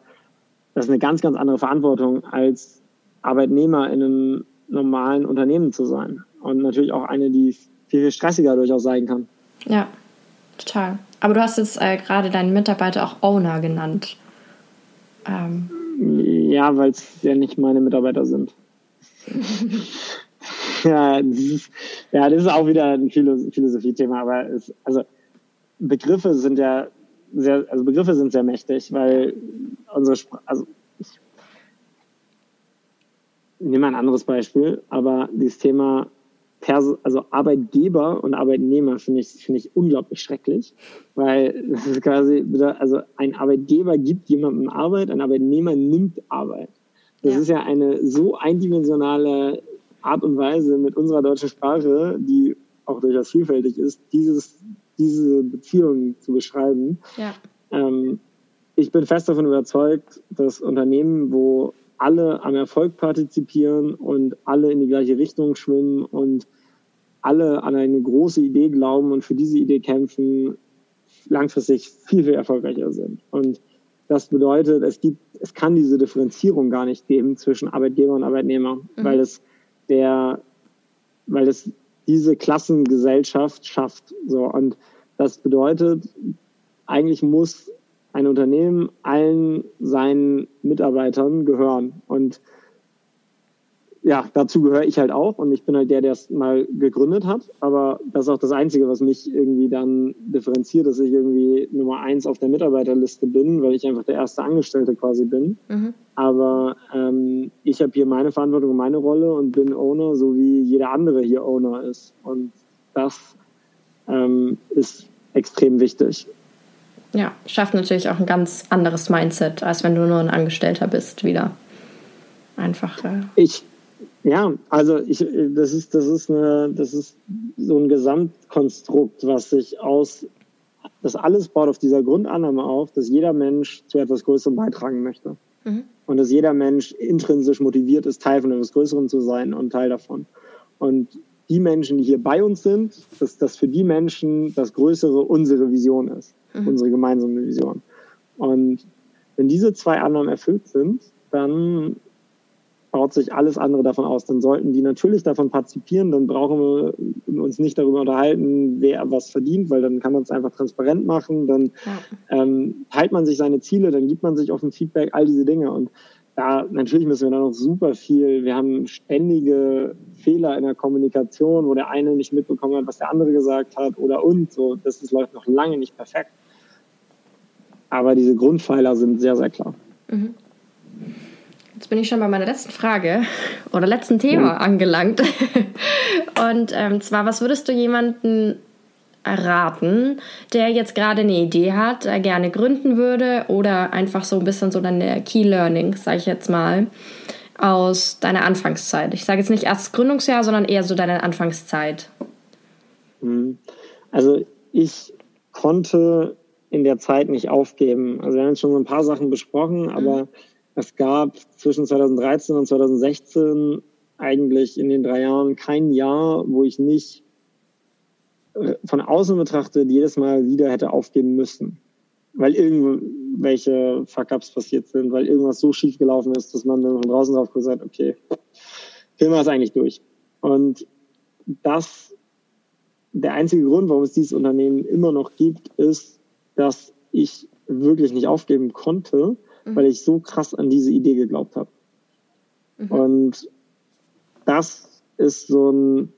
das ist eine ganz, ganz andere Verantwortung als Arbeitnehmer in einem normalen Unternehmen zu sein. Und natürlich auch eine, die viel, viel stressiger durchaus sein kann. Ja, total. Aber du hast jetzt äh, gerade deinen Mitarbeiter auch Owner genannt. Ähm. Ja, weil es ja nicht meine Mitarbeiter sind. ja, das ist, ja, das ist auch wieder ein Philosophie-Thema, aber es, also Begriffe sind ja sehr, also Begriffe sind sehr mächtig, weil unsere Sprache, also ich nehme ein anderes Beispiel, aber dieses Thema Perso also Arbeitgeber und Arbeitnehmer finde ich, finde ich unglaublich schrecklich, weil das ist quasi, also ein Arbeitgeber gibt jemandem Arbeit, ein Arbeitnehmer nimmt Arbeit. Das ja. ist ja eine so eindimensionale Art und Weise mit unserer deutschen Sprache, die auch durchaus vielfältig ist, dieses, diese Beziehung zu beschreiben. Ja. Ähm, ich bin fest davon überzeugt, dass Unternehmen, wo alle am Erfolg partizipieren und alle in die gleiche Richtung schwimmen und alle an eine große Idee glauben und für diese Idee kämpfen, langfristig viel, viel erfolgreicher sind. Und das bedeutet, es gibt, es kann diese Differenzierung gar nicht geben zwischen Arbeitgeber und Arbeitnehmer, mhm. weil es der, weil es diese Klassengesellschaft schafft. So, und das bedeutet, eigentlich muss ein Unternehmen allen seinen Mitarbeitern gehören. Und ja, dazu gehöre ich halt auch und ich bin halt der, der es mal gegründet hat. Aber das ist auch das Einzige, was mich irgendwie dann differenziert, dass ich irgendwie Nummer eins auf der Mitarbeiterliste bin, weil ich einfach der erste Angestellte quasi bin. Mhm. Aber ähm, ich habe hier meine Verantwortung und meine Rolle und bin Owner, so wie jeder andere hier Owner ist. Und das ähm, ist extrem wichtig. Ja, schafft natürlich auch ein ganz anderes Mindset, als wenn du nur ein Angestellter bist, wieder. Einfach. Äh ich ja, also ich, das ist, das ist eine, das ist so ein Gesamtkonstrukt, was sich aus, das alles baut auf dieser Grundannahme auf, dass jeder Mensch zu etwas Größerem beitragen möchte. Mhm. Und dass jeder Mensch intrinsisch motiviert ist, Teil von etwas Größerem zu sein und Teil davon. Und die Menschen, die hier bei uns sind, dass das für die Menschen das Größere unsere Vision ist, mhm. unsere gemeinsame Vision. Und wenn diese zwei Annahmen erfüllt sind, dann baut sich alles andere davon aus. Dann sollten die natürlich davon partizipieren, dann brauchen wir uns nicht darüber unterhalten, wer was verdient, weil dann kann man es einfach transparent machen, dann ja. ähm, teilt man sich seine Ziele, dann gibt man sich offen Feedback, all diese Dinge. Und da natürlich müssen wir da noch super viel, wir haben ständige Fehler in der Kommunikation, wo der eine nicht mitbekommen hat, was der andere gesagt hat oder und so. Das, das läuft noch lange nicht perfekt. Aber diese Grundpfeiler sind sehr, sehr klar. Mhm. Jetzt bin ich schon bei meiner letzten Frage oder letzten Thema ja. angelangt. Und ähm, zwar, was würdest du jemanden raten, der jetzt gerade eine Idee hat, der gerne gründen würde oder einfach so ein bisschen so deine Key Learnings, sage ich jetzt mal, aus deiner Anfangszeit? Ich sage jetzt nicht erst Gründungsjahr, sondern eher so deine Anfangszeit. Mhm. Also ich konnte in der Zeit nicht aufgeben. Also wir haben jetzt schon so ein paar Sachen besprochen, aber mhm. Es gab zwischen 2013 und 2016 eigentlich in den drei Jahren kein Jahr, wo ich nicht äh, von außen betrachtet jedes Mal wieder hätte aufgeben müssen. Weil irgendwelche Fuck-Ups passiert sind, weil irgendwas so schief gelaufen ist, dass man dann von draußen drauf gesagt okay, filmen wir es eigentlich durch. Und das, der einzige Grund, warum es dieses Unternehmen immer noch gibt, ist, dass ich wirklich nicht aufgeben konnte, mhm. weil ich so krass an diese Idee geglaubt habe. Mhm. Und das ist so ein,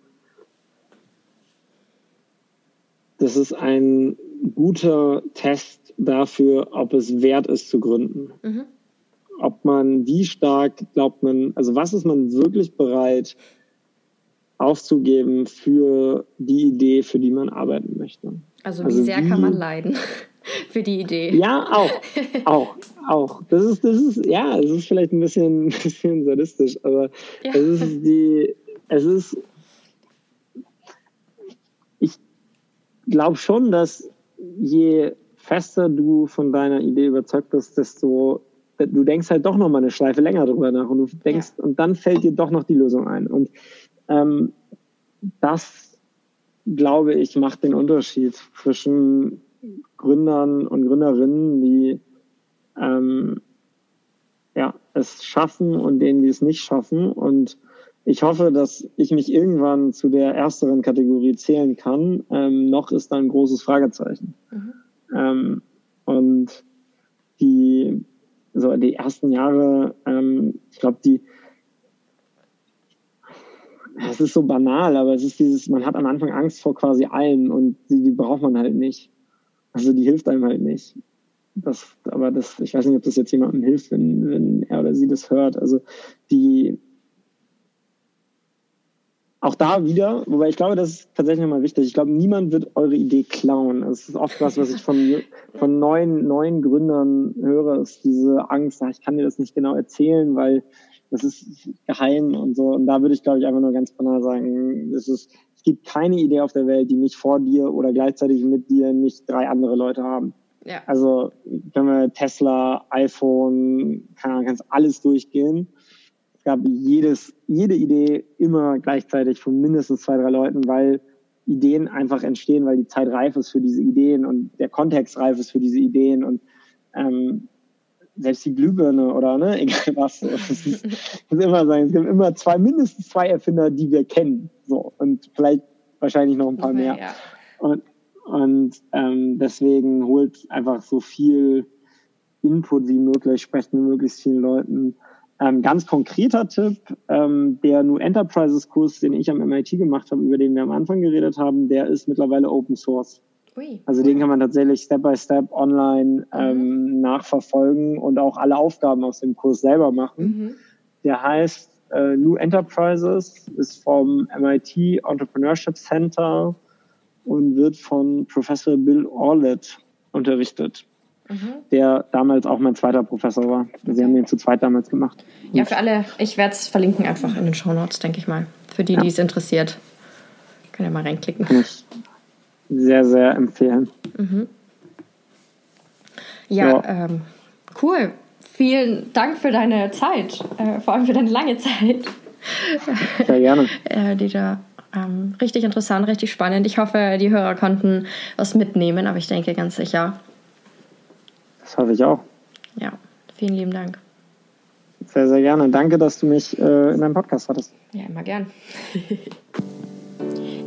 das ist ein guter Test dafür, ob es wert ist zu gründen. Mhm. Ob man, wie stark glaubt man, also was ist man wirklich bereit aufzugeben für die Idee, für die man arbeiten möchte. Also wie also sehr wie, kann man leiden für die Idee? Ja, auch, auch, auch. Das ist, das ist, ja, es ist vielleicht ein bisschen, ein bisschen sadistisch, aber ja. es ist die, es ist, ich glaube schon, dass je fester du von deiner Idee überzeugt bist, desto du denkst halt doch noch mal eine Schleife länger drüber nach und du denkst ja. und dann fällt dir doch noch die Lösung ein und ähm, das glaube ich macht den Unterschied zwischen Gründern und Gründerinnen, die ähm, ja, es schaffen und denen, die es nicht schaffen. Und ich hoffe, dass ich mich irgendwann zu der ersteren Kategorie zählen kann. Ähm, noch ist da ein großes Fragezeichen. Mhm. Ähm, und die, so die ersten Jahre, ähm, ich glaube, die, es ist so banal, aber es ist dieses, man hat am Anfang Angst vor quasi allem und die, die braucht man halt nicht. Also die hilft einem halt nicht. Das, aber das, ich weiß nicht, ob das jetzt jemandem hilft, wenn, wenn er oder sie das hört. Also die, auch da wieder, wobei ich glaube, das ist tatsächlich nochmal wichtig. Ich glaube, niemand wird eure Idee klauen. Das ist oft was, was ich von, von neuen, neuen Gründern höre, ist diese Angst, ich kann dir das nicht genau erzählen, weil das ist geheim und so. Und da würde ich, glaube ich, einfach nur ganz banal sagen, es ist, gibt keine Idee auf der Welt, die nicht vor dir oder gleichzeitig mit dir nicht drei andere Leute haben. Ja. Also können wir Tesla, iPhone, kann, kannst alles durchgehen. Es gab jedes, jede Idee immer gleichzeitig von mindestens zwei, drei Leuten, weil Ideen einfach entstehen, weil die Zeit reif ist für diese Ideen und der Kontext reif ist für diese Ideen und ähm, selbst die Glühbirne oder ne, egal was. Es ist, immer sagen, es gibt immer zwei, mindestens zwei Erfinder, die wir kennen. So und vielleicht wahrscheinlich noch ein paar mehr. Ja. Und, und ähm, deswegen holt einfach so viel Input wie möglich, sprecht mit möglichst vielen Leuten. Ähm, ganz konkreter Tipp, ähm, der New Enterprises Kurs, den ich am MIT gemacht habe, über den wir am Anfang geredet haben, der ist mittlerweile Open Source. Ui. Also den kann man tatsächlich Step by Step online ähm, mhm. nachverfolgen und auch alle Aufgaben aus dem Kurs selber machen. Mhm. Der heißt äh, New Enterprises, ist vom MIT Entrepreneurship Center und wird von Professor Bill Orlett unterrichtet. Mhm. der damals auch mein zweiter Professor war. Sie haben den zu zweit damals gemacht. Ja, für alle, ich werde es verlinken einfach in den Show Notes, denke ich mal. Für die, ja. die es interessiert. Könnt ihr mal reinklicken. Sehr, sehr empfehlen. Mhm. Ja, ja. Ähm, cool. Vielen Dank für deine Zeit, äh, vor allem für deine lange Zeit. Sehr gerne. äh, die da ähm, richtig interessant, richtig spannend. Ich hoffe, die Hörer konnten was mitnehmen, aber ich denke ganz sicher. Das hoffe ich auch. Ja, vielen lieben Dank. Sehr, sehr gerne. Danke, dass du mich äh, in deinem Podcast hattest. Ja, immer gern.